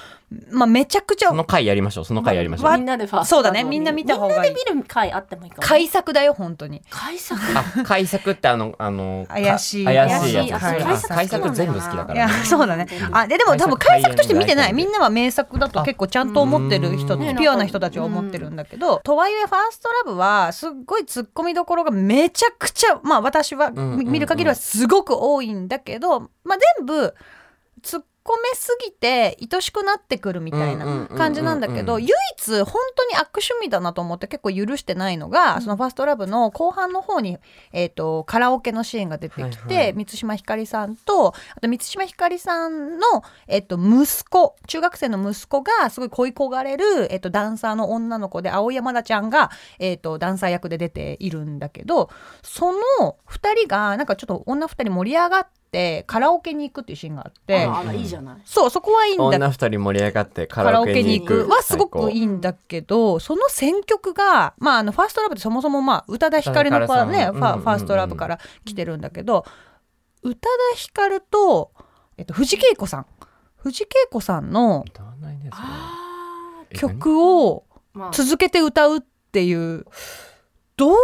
まあめちゃくちゃその回やりましょう。その回やりましょう、わみんなでファーストそうだね。みんな。見た方がいい。みんなで見る回あってもいいかもね。改作だよ本当に。改作？あ改作ってあのあのか怪しい。怪しいやつ。怪しいそれはい。あ改作全部好きだかいやらねそうだね。あででも多分改作として見てない。みんなは名作だと結構ちゃんと思ってる人うん。ピュアな人たちは思ってるんだけどとはいえファーストラブはすっごい突っ込みどころがめちゃくちゃまあ私は見る限りはすごく多いんだけどまあ全部突っ込めすぎて愛しくなってくるみたいな感じなんだけどうんうんうん。うん。唯一本当に悪趣味だなと思って結構許してないのが、そのファーストラブの後半の方に、えー、とカラオケのシーンが出てきて、はいはい。満島ひかりさんとあと満島ひかりさんの、えっと息子中学生の息子がすごい恋焦がれる、えっとダンサーの女の子で青山田ちゃんが、えっとダンサー役で出ているんだけどその2人がなんかちょっと女2人盛り上がってカラオケに行くっていうシーンがあって。あらいいじゃない。そうそこはいいんだ。女二人盛り上がってカカララオケに行く。くはすごくいいいんだけどその選曲がまああのファーストラブってそもそもまあ宇多田ヒカルの子はねファファーストラブから来てるんだけど宇多田ヒカルと、えっと、藤圭子さん。藤圭子さんの曲を続けて歌うっていうどうい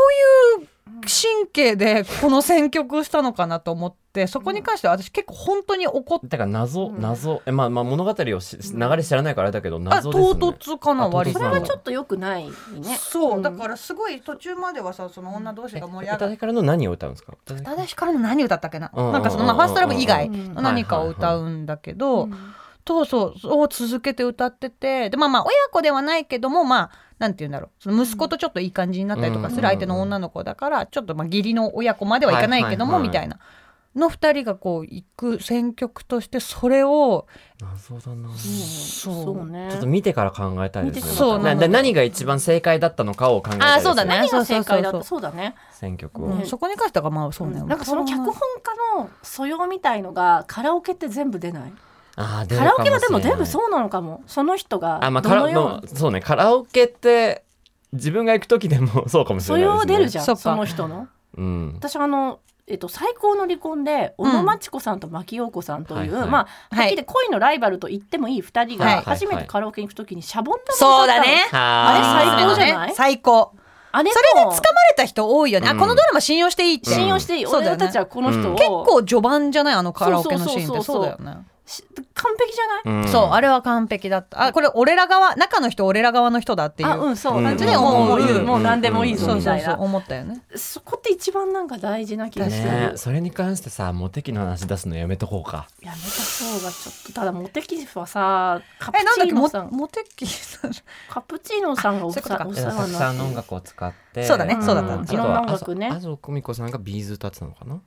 う神経でこの選曲したのかなと思ってそこに関しては私結構本当に怒ってだから謎うん。謎。えまあまあ物語をし流れ知らないからあれだけどあ謎ですね。唐突かな割と。それはちょっと良くないね。そう、ん。だからすごい途中まではさその女同士が盛り上がって宇多田ヒカルの何を歌うんですか？宇多田の何歌ったっけな、なんかその、まあ、ファーストラブ以外うん。の何かを歌うんだけど、うんそうそうを続けて歌っててでまあまあ親子ではないけどもまあなんて言うんだろう。その息子とちょっといい感じになったりとかする相手の女の子だからちょっとまあ義理の親子まではいかないけどもみたいなの二人がこう行く選曲としてそれを謎だな。うんそう。そうね。ちょっと見てから考えたいですね。そうな何が一番正解だったのかを考えたいですあそうだね。何が正そう解だった？そうそうだね。選曲を、うん。そこに関してはまあそうね、なんかその脚本家の素養みたいのがカラオケって全部出ない？あカラオケはでも全部そうなのかも。その人があまあカラどのようのそうね。カラオケって自分が行く時でもそうかもし素れないですね。養出るじゃんその人の。うん。私あのえっと、最高の離婚で小野真知子さんと牧陽子さんという、はいはい。まあはっきり言って恋のライバルと言ってもいい2人はい。が初めてカラオケに行く時にシャボン玉をそうだねあれ最高じゃない？最高。あれそれでも掴まれた人多いよね、あうん。このドラマ信用していいって、信用していい、そうだよね。俺たちはこの人を、うん。結構序盤じゃない？あのカラオケのシーンって。そうだよね、し完璧じゃない、うん。そうあれは完璧だった。あこれ俺ら側中の人俺ら側の人だっていう。あうんそう。うん。感じでうん思う、うん。うんもう何でもいいぞそうそうみたいな、そう思ったよね。そこって一番なんか大事な気がする、ねそれに関してさモテ期の話出すのやめとこうか。やめた方がちょっとただモテキはさカプえなんだっけモチーノさん。モテキカプチーノさんがお世話になってさんの音楽を使って。そうだねそうだった。ん。ですよいろんなあとは音楽ね。あぞこみこさんがビーズ歌ってたのかな？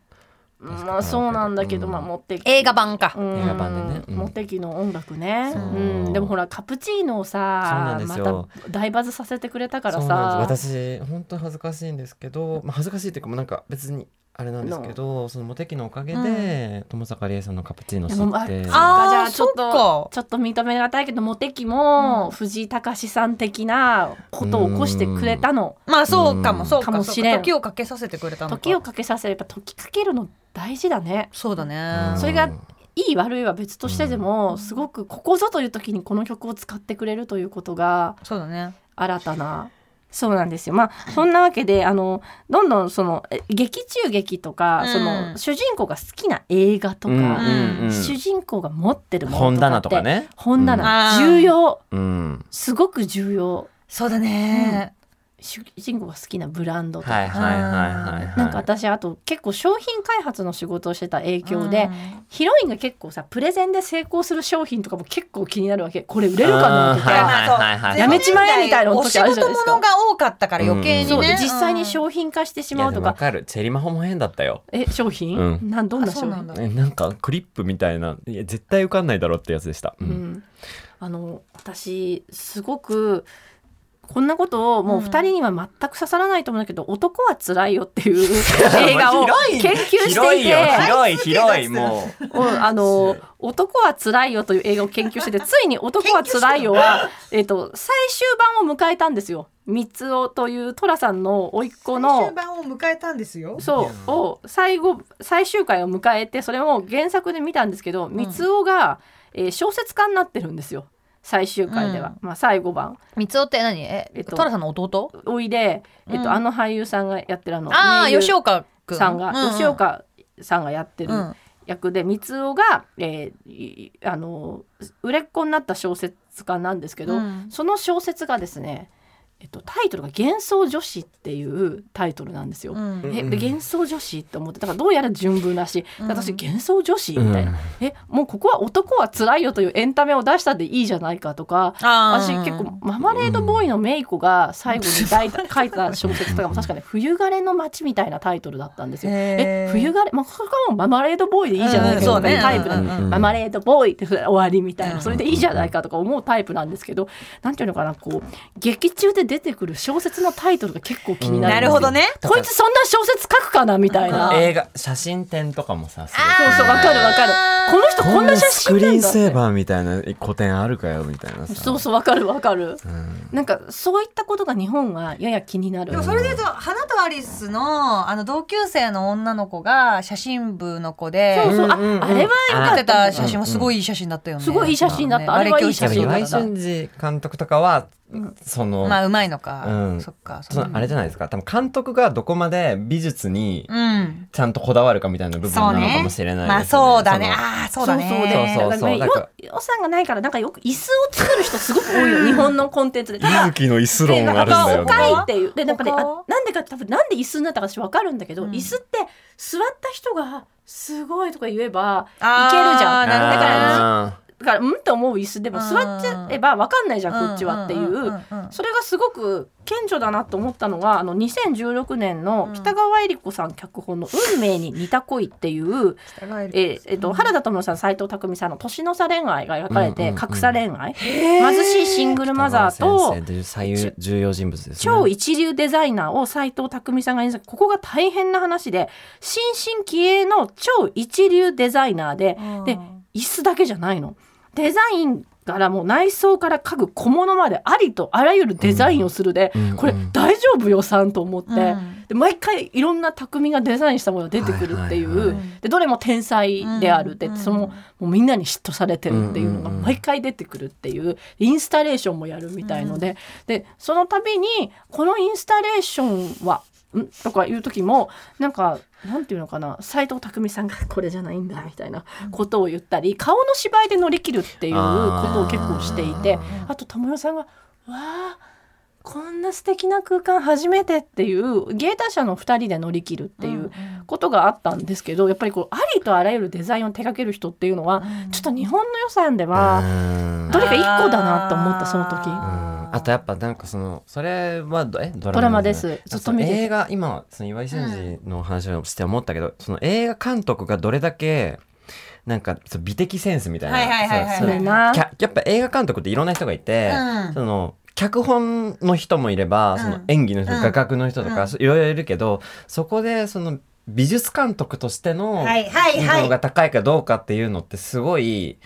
まあそうなんだけど、うんまあモテキ映画版か。うん。映画版でね。うん。モテキの音楽ね、そう。うん、でもほらカプチーノをさまた大バズさせてくれたからさ。私本当に恥ずかしいんですけど、まあ、恥ずかしいっていうかもうなんか別にあれなんですけどそのモテ期のおかげで、友坂理恵さんのカプチーノ知って。そっか。じあーゃあちょっとかちょっと認めがたいけどモテキも藤井隆さん的なことを起こしてくれたの。まあそうかもうん。そうかかもしれん。時をかけさせてくれたのか。時をかけさせれば時かけるの大事だね。そうだね。それがいい悪いは別としてでも、すごくここぞという時にこの曲を使ってくれるということがそうだね。新たなそうなんですよ。まあそんなわけで あのどんどんそのえ劇中劇とか、うん。その主人公が好きな映画とか、うん主人公が持ってるもの本棚とかね。本棚、うん。重要。うん。すごく重要。そうだね主人公が好きなブランドとか、はいはいはいなんか私あと結構商品開発の仕事をしてた影響で、うん。ヒロインが結構さプレゼンで成功する商品とかも結構気になるわけ。これ売れるかなとか、はいはいはいやめちまえみたいなお仕事ものが多かったから余計に実際に品商品化してしまうとか、もわかる。チェリマホも変だったよ。え商品、うん。なんどんな商品？なえなんかクリップみたいな。いや絶対受かんないだろうってやつでした、ううんん、あの私すごくこんなことをもう二人には全く刺さらないと思うんだけど「男はつらいよ」っていう 映画を研究していて広いよ。広い広いもう。んあの「男はつらいよ」という映画を研究してて ついに「男はつらいよは」えっと最終版を迎えたんですよ。三つおという寅さんの甥っ子の。版を迎えたんですよ。そうを最後最終回を迎えてそれを原作で見たんですけど三つおが、えー小説家になってるんですよ。最終回では、まあ、最後番三つおって何？え、えっとトラさんの弟？おいで、えっとうん。あの俳優さんがやってるあのああ名優吉岡君さんが、うう吉岡さんがやってるうん。役で三尾が、えーいあの売れっ子になった小説家なんですけど、うん。その小説がですね、えっと、タイトルが「幻想女子」っていうタイトルなんですよ。うん。えで幻想女子って思ってだからどうやら純文だし、うん。私幻想女子みたいな、えもうここは男は辛いよというエンタメを出したでいいじゃないかとか私結構ママレードボーイのメイコが最後に書いた書いた小説とかも 確かね「冬枯れの街」みたいなタイトルだったんですよ。え冬枯れ、まあ、ここはもうママレードボーイでいいじゃないかうんそうねタイプなうんうんママレードボーイって終わりみたいうんなそれでいいじゃないかとか思うタイプなんですけどなんていうのかなこう劇中で出てくる小説のタイトルが結構気になるなるほどね。こいつそんな小説書くかなみたいな。映画写真展とかもさそうそうわかるわかる。この人こんな写スクリーンセーバーみたいな古典あるかよみたいなさ。そうそうわかるわかる。うん。なんかそういったことが日本はやや気になる。でもそれで言うと花とアリスのあの同級生の女の子が写真部の子でそうそう。ああれはよった。ってた写真もすごいいい写真だったよね。すごいいい写真だった。ねあれはいい写真だ岩井俊二監督とかはその、まあうまいのか。うんそっか。そのあれじゃないですか多分監督がどこまで美術にうん。ちゃんとこだわるかみたいな部分なのかもしれないまあですね。そうだね。のああそうだね。そうそうでそう予算がないからなんかよく椅子を作る人すごく多いよ 日本のコンテンツで。ただ水木の椅子論でなんあるんだよかね。高いっていうでなんかねなんでか多分なんで椅子になったか私分かるんだけど、うん椅子って座った人がすごいとか言えばいけるじゃんだからからうんって思う椅子でも座っちゃえば分かんないじゃんこっちはっていう。それがすごく顕著だなと思ったのがあの2016年の北川恵理子さん脚本の「運命に似た恋」っていう、えーえっと原田知世さん斎藤工さんの年の差恋愛が描かれて、格差恋愛。貧しいシングルマザーと重要人物ですね。超一流デザイナーを斎藤工さんが演じたここが大変な話で新進気鋭の超一流デザイナーでで椅子だけじゃないの。デザインからもう内装から家具小物までありとあらゆるデザインをするで、うんこれうん大丈夫予算と思って、うん。で毎回いろんな匠がデザインしたものが出てくるっていう、はいはいはい。でどれも天才である。って、うんそのもうみんなに嫉妬されてるっていうのが毎回出てくるっていうインスタレーションもやるみたいので,、でその度にこのインスタレーションはん？とかいう時もなんかなんていうのかな斎藤工さんがこれじゃないんだみたいなことを言ったり顔の芝居で乗り切るっていうことを結構していてあと友代さんが「わあこんな素敵な空間初めて」っていう芸達者の2人で乗り切るっていうことがあったんですけどやっぱりこうありとあらゆるデザインを手掛ける人っていうのはちょっと日本の予算ではうん。どれか1個だなと思ったその時。うんあとやっぱなんかそのそれはどえ？ドドラマです。ずっと見てて。その映画今その岩井俊二の話をして思ったけど、その映画監督がどれだけなんか美的センスみたいな、はいはいはいはいそうそれな。やっぱ映画監督っていろんな人がいて、うん。その脚本の人もいれば、うん。その演技の人、うん。画角の人とか、いろいろいるけどそこでその美術監督としてのはいはいはい。ものが高いかどうかっていうのってすごい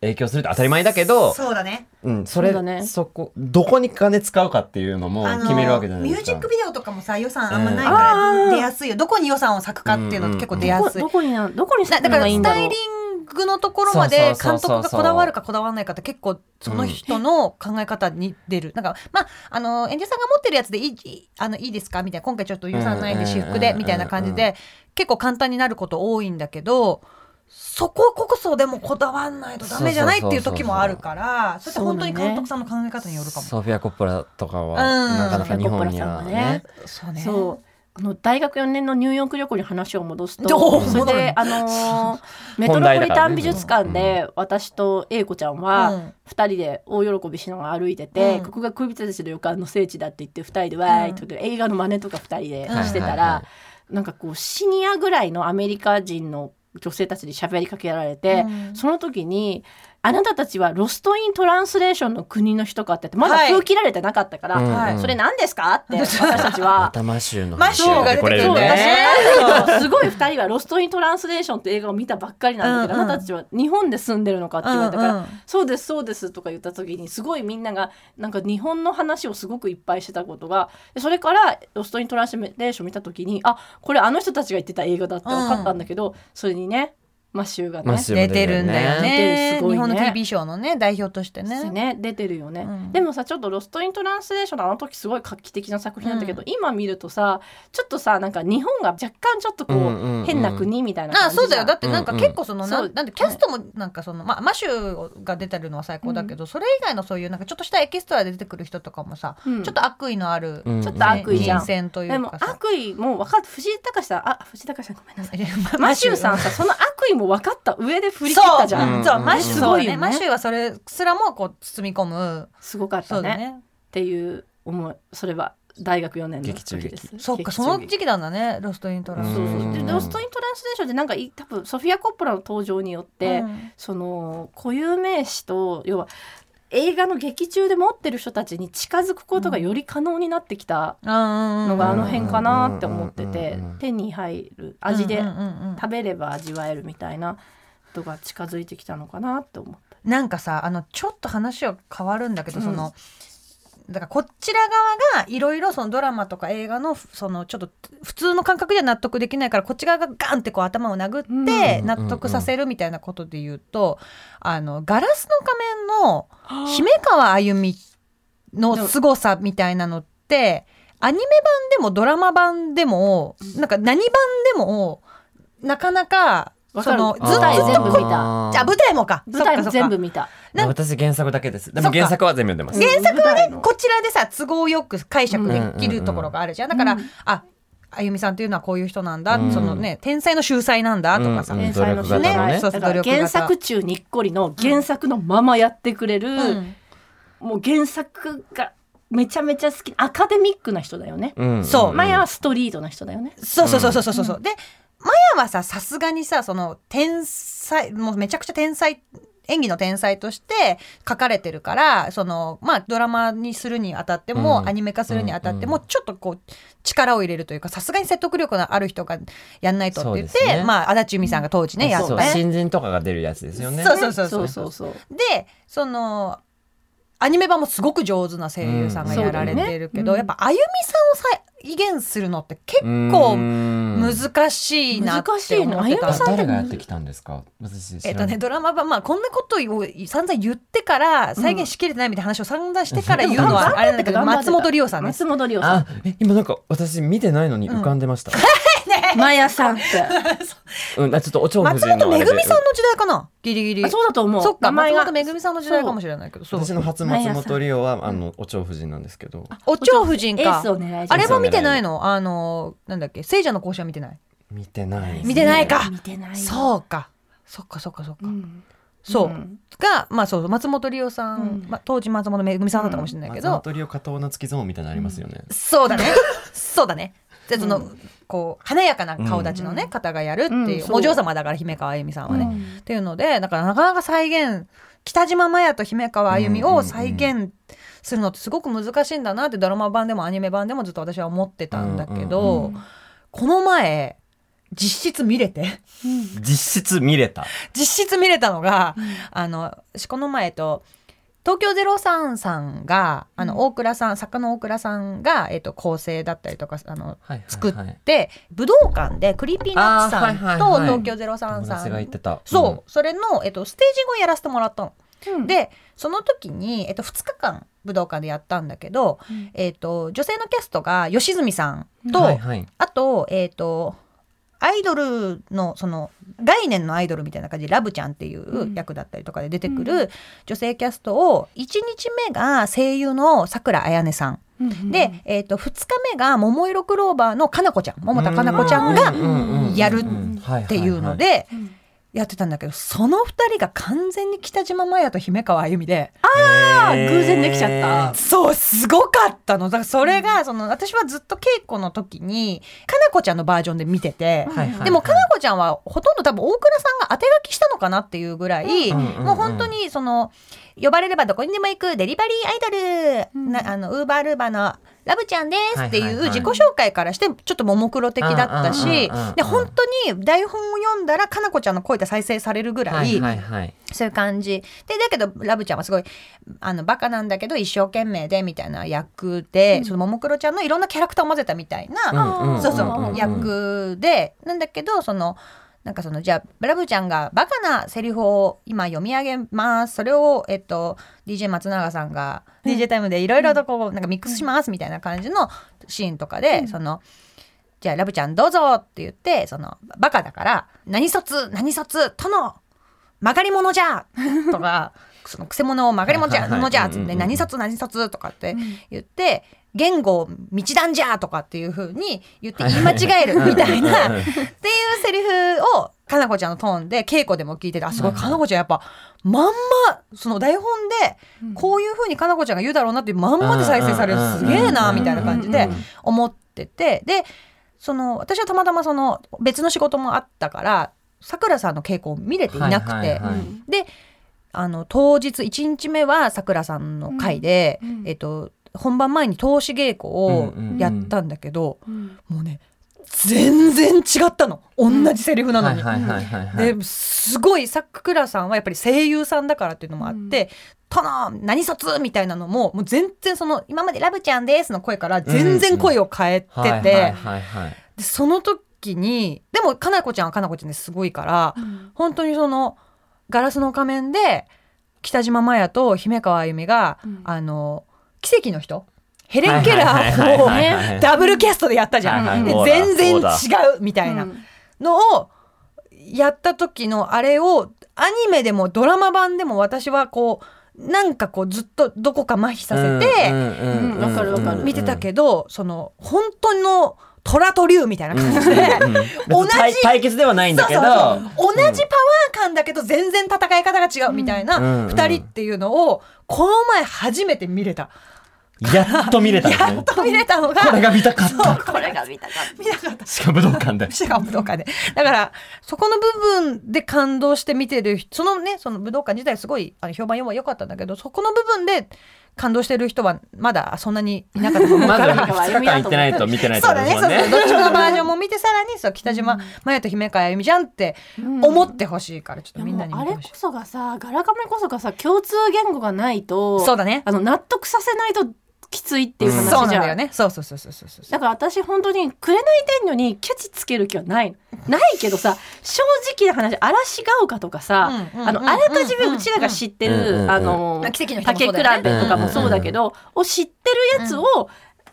影響するって当たり前だけど、そうだね。うん、それそねそこどこに金使うかっていうのも決めるわけじゃないミューですか。ジックビデオとかもさ予算あんまないうんから出やすいよ。どこに予算を割くかっていうのって結構出やすいどこど。こになどこにするのだだからがいいんだろうスタイリングのところまで監督がこだわるかこだわらないかって結構その人の考え方に出る。なんかまああの演者さんが持ってるやつでいいあのいいですかみたいな今回ちょっと予算ないんで私服でみたいな感じで結構簡単になること多いんだけど。そここそでもこだわんないとダメじゃないっていう時もあるからそれって本当に監督さんの考え方によるかも。ソフィア・コッポラとかは、うん。なかなか日本にはね。そうね。そうあの大学4年のニューヨーク旅行に話を戻すどとうそれで、あのーメトロポリタン美術館で私と英子ちゃんうはん2人で大喜びしながら歩いてて、うんここが恋人たちの予感の聖地だって言って2人でわーいと映画の真似とか2人でしてたら、はいはいはなんかこうシニアぐらいのアメリカ人の女性たちに喋りかけられて、うん。その時に「あなたたちはロスト・イン・トランスレーションの国の人か」って言ってまだはい。封切られてなかったから「うん。はいそれ何ですか?」って私たちは。頭マシューのマシューが出てくるねすごい2人は「ロスト・イン・トランスレーション」って映画を見たばっかりなんだけど、うんうん。あなたたちは日本で住んでるのかって言われたから「うんうん。そうですそうです」とか言った時にすごいみんながなんか日本の話をすごくいっぱいしてたことがでそれから「ロスト・イン・トランスレーション」見た時にあこれあの人たちが言ってた映画だって分かったんだけど、それにねマッシューがね出てるんだよね。ね。日本の TV ショーのね代表としてね。ね。出てるよね、うん。でもさちょっと「ロスト・イン・トランスレーション」のあの時すごい画期的な作品だったけど、今見るとさちょっとさなんか日本が若干ちょっとこう,、うんうんうん。変な国みたいな感じあそうだよ。だってなんか結構その、うんう。んなんなんでキャストもなんかその、まあ、マシューが出てるのは最高だけど、それ以外のそういうなんかちょっとしたエキストラで出てくる人とかもさ、うん。ちょっと悪意のある、うん。ちょっと悪意じゃん。人選といでもうかさ。悪意も分かって藤井隆さんあ藤井隆さんごめんなさい。マシューさんさその悪意も分かった上で振り切ったじゃん、う。ん。そうマッシュすごいよね。マッシュはそれすらもこう包み込む。すごかったねね。っていう思い。それは大学4年の時です。そっかその時期なんだね。ロストイントランス。そうそう。うんでロスト・イン・トランスレーションでなんかい多分ソフィア・コッポラの登場によって、うん。その固有名詞と要は映画の劇中で持ってる人たちに近づくことがより可能になってきたののがあの辺かなって思ってうんて手に入る味で食べれば味わえるみたいなことが近づいてきたのかなって思った。なんかさあのちょっと話は変わるんだけど、うん。そのだからこちら側がいろいろそのドラマとか映画のそのちょっと普通の感覚では納得できないからこっち側がガンってこう頭を殴ってうん。納得させるみたいなことで言うと、あのガラスの仮面の姫川あゆみの凄さみたいなのってアニメ版でもドラマ版でもなんか何版でもなかなかそのずっと舞台全部見たじゃあ舞台もか。舞台も全部見た。私原作だけです。でも原作は全部読んでます。原作はねこちらでさ都合よく解釈できるところがあるじゃん、だから、うんああゆみさんっていうのはこういう人なんだ、うん。そのね天才の秀才なんだとかさ、うん天才の努力型のね。原作中にっこりの原作のままやってくれる、うん。もう原作がめちゃめちゃ好きアカデミックな人だよね。うん。そう。マヤはストリートな人だよね。そうそうそうそうそうそう、でマヤはささすがにさその天才もうめちゃくちゃ天才演技の天才として書かれてるからそのまあドラマにするにあたっても、うん。アニメ化するにあたっても、うちょっとこう力を入れるというかさすがに説得力のある人がやんないとって言って、ね。まあ足立由美さんが当時ね、やった。ね。新人とかが出るやつですよね。そうそうそうそうそうそう。でそのアニメ版もすごく上手な声優さんがやられてるけど、うんやっぱあゆみさんを再現するのって結構難しいなって思ってた難しいの誰がやってきたんですか？えっとね、ドラマ版、まあ、こんなことを散々言ってから再現しきれてないみたいな話を散々してから言うのはあれなんだけど松本里夫さんです松本里夫さあえ今なんか私見てないのに浮かんでました、ん。マヤさんって。うんあちょっとお蝶夫松人のあれで本めぐみさんの時代かな？ギリギリ。あそうだと思う。そっか名前が松本めぐみさんの時代かもしれないけどそう。私の初松本リオはあのお蝶夫人なんですけど。お蝶夫人か。あれも見てないの？あのなんだっけ？聖者の講師は見てない？見てない見てないか。見てない。そうか。そっかそっかそっか、うん。そう、ん。がまあそう松本里夫さん、うん。まあ、当時松本めぐみさんだったかもしれないけ松ど、本リオ片尾夏樹ゾーンみたいなのありますよね、そうだね。そうだね。でその、うん。こう華やかな顔立ちのね、うん。方がやるっていう、お嬢様だから姫川あゆみさんはね、うん。っていうのでだからなかなか再現北島マヤと姫川亜弓を再現するのってすごく難しいんだなってドラマ版でもアニメ版でもずっと私は思ってたんだけど、うんこの前実質見れて。実質見れた。実質見れたのが、あの私この前と東京03さんがあの大倉さん、作家の大倉さんが、えっと構成だったりとかあのはいはいはい。作って、武道館でクリーピーナッツさんとはいはい東京03さん、友達が言ってた。そう、それの、えっと、ステージ後やらせてもらったの。うん、でその時に、えっと、2日間武道館でやったんだけど、うん。えっと、女性のキャストが吉住さんうんと、はいはい。あと,、えっとアイドルのその概念のアイドルみたいな感じでラブちゃんっていう役だったりとかで出てくうる女性キャストを1日目が声優のさくらあやねさん。で、えー、と2日目が桃色クローバーのかなこちゃん。桃田かなこちゃんがうんやるっっていうのでうんやってたんだけどその2人が完全に北島麻也と姫川あゆみであー偶然できちゃった。そうすごかったの。だからそれがその私はずっと稽古の時にかなこちゃんのバージョンで見てて。でもかなこちゃんはほとんど多分大倉さんが当て書きしたのかなっていうぐらい、うんうんうんもう本当にその呼ばれればどこにでも行くデリバリーアイドル、うん。なあのウーバールーバーのラブちゃんですってはいう自己紹介からしてちょっとももクロ的だったしで本当に台本を読んだらかなこちゃんの声で再生されるぐらい、そういう感じ。でだけどラブちゃんはすごいあのバカなんだけど一生懸命でみたいな役で、そのももクロちゃんのいろんなキャラクターを混ぜたみたいな、そうそう、役で。なんだけどそのなんかそのじゃあラブちゃんがバカなセリフを今読み上げます。それをえっと DJ 松永さんが DJ タイムでいろいろとこうなんかミックスしますみたいな感じのシーンとかで、そのじゃあラブちゃんどうぞって言ってそのバカだから何卒何卒殿曲がり者じゃとかそのくせ者を曲がり者じゃはいはい者じゃっつって何卒何卒とかって言って言語道断じゃとかってい。う風に言って言い間違える みたいなっていうセリフをかなこちゃんのトーンで稽古でも聞いててあすごいかなこちゃんやっぱまんまその台本でこういう風にかなこちゃんが言うだろうなっていうまんまで再生されるすげえなみたいな感じで思っててでその私はたまたまその別の仕事もあったからさくらさんの稽古を見れていなくてであの当日1日目はさくらさんの回で、うんうんえっと、本番前に通し稽古をやったんだけど、うん。もうね全然違ったの。同じセリフなのに。ですごいさくらさんはやっぱり声優さんだからっていうのもあって「殿何卒!」みたいなのももう全然その今まで「ラブちゃんです」の声から全然声を変えてて、でその時にでもかなこちゃんはかなこちゃんですごいから本当にその「ガラスの仮面」で北島麻也と姫川あゆみが、うん。あの奇跡の人？ヘレン・ケラーをダブルキャストでやったじゃん。全然違そうみたいな。のをやった時のあれをアニメでもドラマ版でも私はこうなんかこうずっとどこか麻痺させてうんわかるわかる見てたけどその本当の虎と竜みたいな感じで。うんうん同じ対対決ではないんだけど。そうそうそう。同じパワー感だけど全然戦い方が違うみたいなうん2人っていうのをこの前初めて見れた。やっと見れたんですやねっと見れたのがこれが見たかった。これが見たかっ見なかった。しかも武道館で。しかも武道館で。だから、そこの部分で感動して見てる人、そのね、その武道館自体すごいあの評判良かったんだけど、そこの部分で感動してる人はまだそんなにいなかったと思う。から。2日間行ってないと見てないってそうだね、ことですもんそう。そう、どっねちものバージョンも見て、さらに、そう、北島麻也と姫川あゆみじゃんって思ってほしいから、ちょっとみんなにあれこ。そがさガラカメこそがさ共通言語がないとそうだね。あの納得させないときついっていう話じゃん、そうなんだよね。そうそうそうそうそうそう。だから私本当に「紅天女」にケチつける気はないないけどさ正直な話嵐が丘とかさ、うんうんうんあのあらかじめうちらが知ってる、うんうんうんあの奇跡の人も竹比そうだよね。べとかもそうだけど、を知ってるやつを、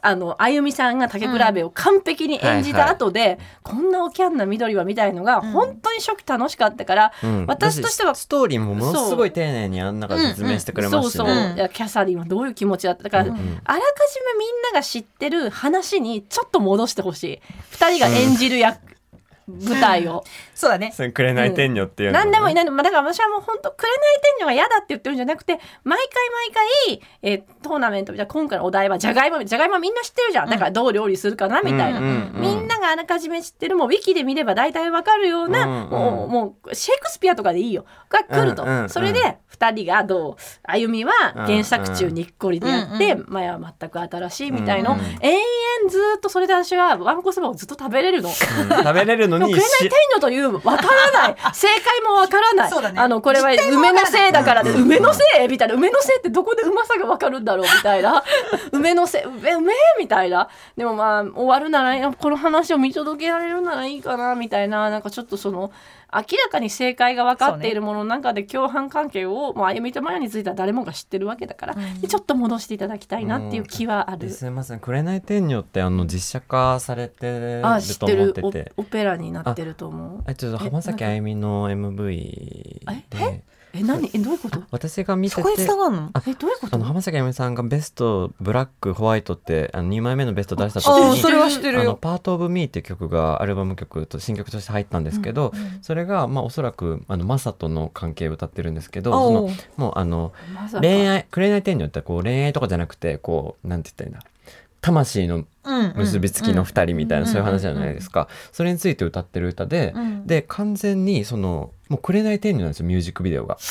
あのあゆみさんが竹比べを完璧に演じた後で、こんなおキャンな緑はみたいのが、ん。本当に初期楽しかったから、うん。私としては私ストーリーもものすごい丁寧にあん中で説明してくれますしそうそう、ねうん。いやキャサリンはどういう気持ちだっただから、うんうん。あらかじめみんなが知ってる話にちょっと戻してほしい。2人が演じる役、舞台を。そうだね。それ紅天女っていうのね。何でもいないの、まあ、だから私はもう本当紅天女が嫌だって言ってるんじゃなくて毎回毎回、えートーナメントじゃあ今回のお題はじゃがいもじゃがいもはみんな知ってるじゃん。だからどう料理するかなみたいな、うんうんうん。みんながあらかじめ知ってるもうウィキで見れば大体わかるような、うんうん。もうもうシェイクスピアとかでいいよ。が来ると、うんうんうんそれで2人がどう歩みは原作中にっこりでやって、うん前は全く新しいみたいの、うんうん延々ずっとそれで私はわんこそばをずっと食べれるの。うん。食べれるのでもに紅天女というわからない。正解もわからない。そうだね。あのこれは梅のせいだからでうん梅のせいみたいな梅のせいってどこでうまさがわかるんだろうみたいな。梅のせい梅梅みたいな。でもまあ終わるならこの話を見届けられるならいいかなみたいな。なんかちょっとその明らかに正解が分かっているものの中で共犯関係を、まあ、あゆみとまやについては誰もが知ってるわけだから、うんでちょっと戻していただきたいなっていう気はある。すいません。紅天女ってあの実写化されてると思っててオペラになってると思う。えちょっと浜崎あゆみの MV えで。え？何？えどういうこと？私が見てそこにて繋がるの？えどういうこと？あの浜崎あゆみさんがベストブラックホワイトってあの2枚目のベスト出した時にそれは知ってるよ。あのパートオブミーっていう曲がアルバム曲と新曲として入ったんですけど、それがまあおそらくあのマサとの関係を歌ってるんですけど、そのもうあの恋愛紅天女ってこう恋愛とかじゃなくてこうなんて言ったらいいんだ。魂の結びつきの2人みたいな、うんそういう話じゃないですか、それについて歌ってる歌で、うん。で完全にそのもう紅天女なんですよミュージックビデオが。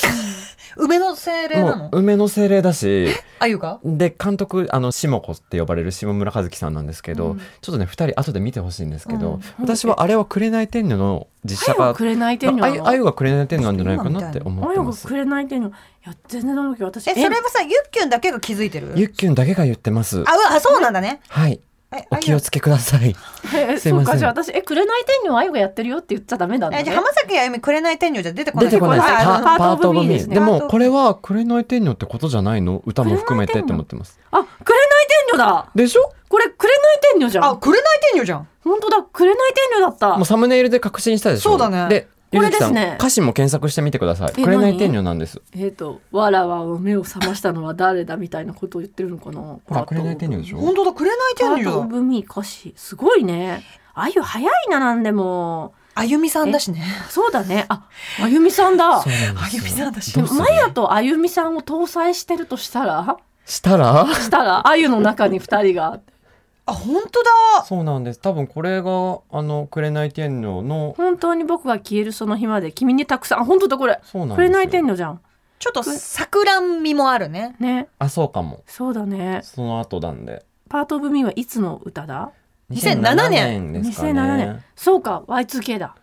梅の精霊なの？梅の精霊だしあゆが？で監督あの下子って呼ばれる下村和樹さんなんですけど、うん。ちょっとね2人後で見てほしいんですけど、うん。私はあれは紅天女の実写化。あゆが紅天女あなんじゃないかなって思っあゆがてます。紅天女いや全然私えそれはさゆっきゅんだけが気づいてる？ゆっきゅんだけが言ってます。ああそうなんだね。はい。えお気をつけください。えすいません。そうかじゃあ私え紅天女あゆがやってるよって言っちゃダメだね。えじゃあ浜崎あゆみ紅天女じゃ出てこない。出てこないでパパートオブミーミですね。でもこれは紅天女ってことじゃないの？歌も含めてって思ってます。あ紅天女だ。でしょ？これ紅天女じゃん。あ紅天女じゃん。本当だ。紅天女だった。もうサムネイルで確信したでしょ？そうだね。で、これですね。歌詞も検索してみてください。え紅天女なんです。えっ、と「わらわを目を覚ましたのは誰だ」みたいなことを言ってるのかな？ほら紅天女でしょ？本当だ紅パ天女だ歌詞すごいね。あゆ早いななんでも。あゆみさんだしね。そうだね。ああゆみさんだ。あゆみ。さんだしでもマヤとあゆみさんを搭載してるとしたら？したら？したらあゆの中に二人があ本当だ。そうなんです。多分これがあの紅天女の本当に僕が消えるその日まで君にたくさんあ本当だこれ。そうなんですよ。紅天女じゃん。ちょっと桜味もあるね。ね。あ、そうかも。そうだね。その後なんで。パートオブミーはいつの歌だ？2007年ですかね。2007年そうか Y2K だ。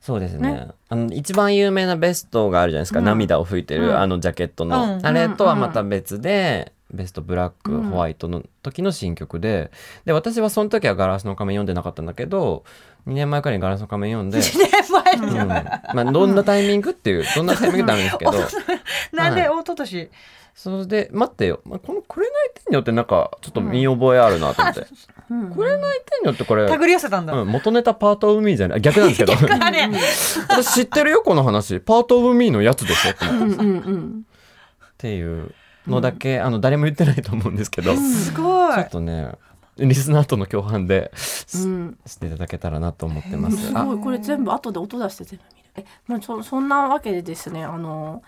そうですね。ね。あの一番有名なベストがあるじゃないですか、うん。涙を拭いてる、うん。あのジャケットの、うん。あれとはまた別で、ベストブラック、うん。ホワイトの時の新曲でで私はその時は「ガラスの仮面」読んでなかったんだけど2年前くらいに「ガラスの仮面」読んで、1年前に。うん。まあ、どんなタイミングっていう どんなタイミングってあるんですけど なんではい。一昨年それで待ってよ、まあ、この「紅天女」ってなんかちょっと見覚えあるなと思って「うん。紅天女」ってこれ、手繰り寄せたんだ。うん、元ネタパートオブミーじゃない逆なんですけど。私知ってるよこの話。パートオブミーのやつでしょって。うんうんうん。っていうのだけ、あの誰も言ってないと思うんですけど、ちすごい。ょっとねリスナーとの共犯でうん。していただけたらなと思ってます。あすごい。これ全部後で音出して全部見る。えもうそそんなわけでですねあの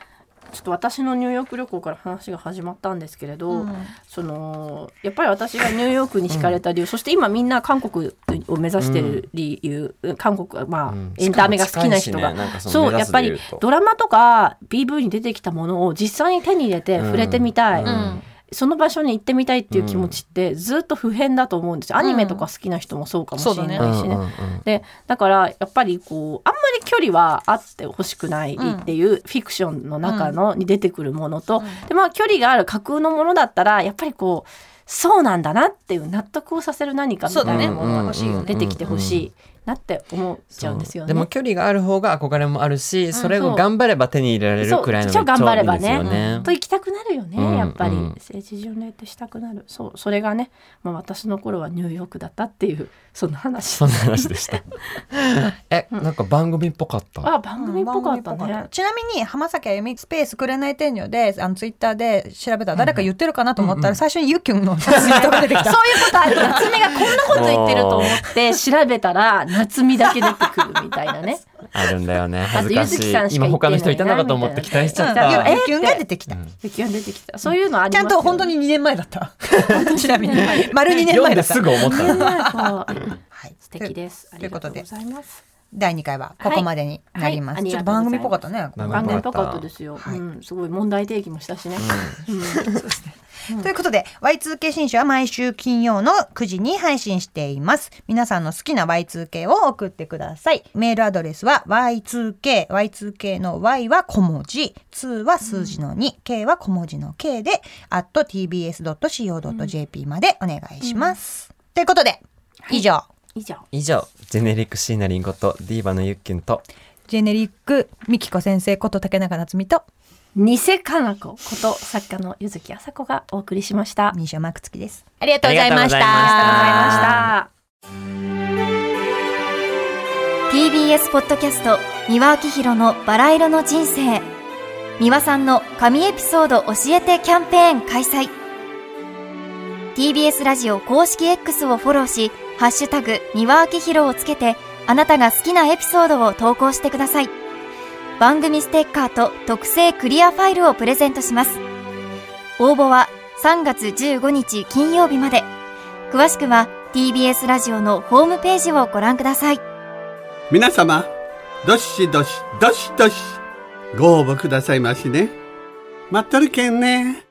ちょっと私のニューヨーク旅行から話が始まったんですけれど、うん。そのやっぱり私がニューヨークに惹かれた理由、そして今みんな韓国を目指してる理由、韓国はまあ、うん。エンタメが好きな人が、ね。そのそう目やっぱりドラマとか PV に出てきたものを実際に手に入れて触れてみたい、うん。うんその場所に行ってみたいっていう気持ちってずっと普遍だと思うんですよ。アニメとか好きな人もそうかもしれないしね。でだからやっぱりこうあんまり距離はあってほしくないっていうフィクションの中の、に出てくるものと、でまあ距離がある架空のものだったらやっぱりこうそうなんだなっていう納得をさせる何かみたいなものが出てきてほしいなって思っちゃうんですよね。でも距離がある方が憧れもあるし、それを頑張れば手に入れられるくらいの張ればねめっちゃいいですよね。と行きたくなるよね、うんやっぱり。うん政治巡礼ってしたくなる。そうそれがね、まあ、私の頃はニューヨークだったっていうそんな話。そんな話でした。え、なんか番組っぽかった？あ番組っぽかったね、ちなみに浜崎あゆみスペース紅天女であのツイッターで調べたら誰か言ってるかなと思ったら最初にゆっきゅんのツイートが出てきた。そういうこと。ある夏美がこんなこと言ってると思って調べたら 夏美だけ出てくるみたいなねあるんだよね。恥ずかしい。今他の人いたのかと思って期待しちゃっうん。た。いやゆっきゅん。が出てきた雪が出てきた。そういうのありちゃんと本当に2年前だった。ちなみに 丸2年読んで前だった。すぐ思った。はい。素敵です。あということで。りがとうございます。第2回はここまでになります、はい。はい。ちょっと番組っぽかったね番番組っぽかったですよ、はい。うん、すごい問題提起もしたしね、ということで Y2K 新書は毎週金曜の9時に配信しています。皆さんの好きな Y2K を送ってください。メールアドレスは Y2K Y2K の Y は小文字2は数字の 2K は小文字の K で at tbs.co.jp までお願いします、ということで以上、以上。以上、ジェネリックシーナリンことディーバのゆっきゅんと、ジェネリックみきこ先生こと竹中夏実と偽かな子こと作家の柚木あさこがお送りしました。西尾真月です。ありがとうございました。ありがとうございまありがとうございました TBS ポッドキャスト三輪明宏のバラ色の人生。三輪さんの神エピソード教えてキャンペーン開催。TBS ラジオ公式 X をフォローし「ハッシュタグ三輪明宏」をつけてあなたが好きなエピソードを投稿してください番組ステッカーと特製クリアファイルをプレゼントします応募は3月15日金曜日まで詳しくは TBS ラジオのホームページをご覧ください皆様、どしどし、どしどし、ご応募くださいましね。待っとるけんね。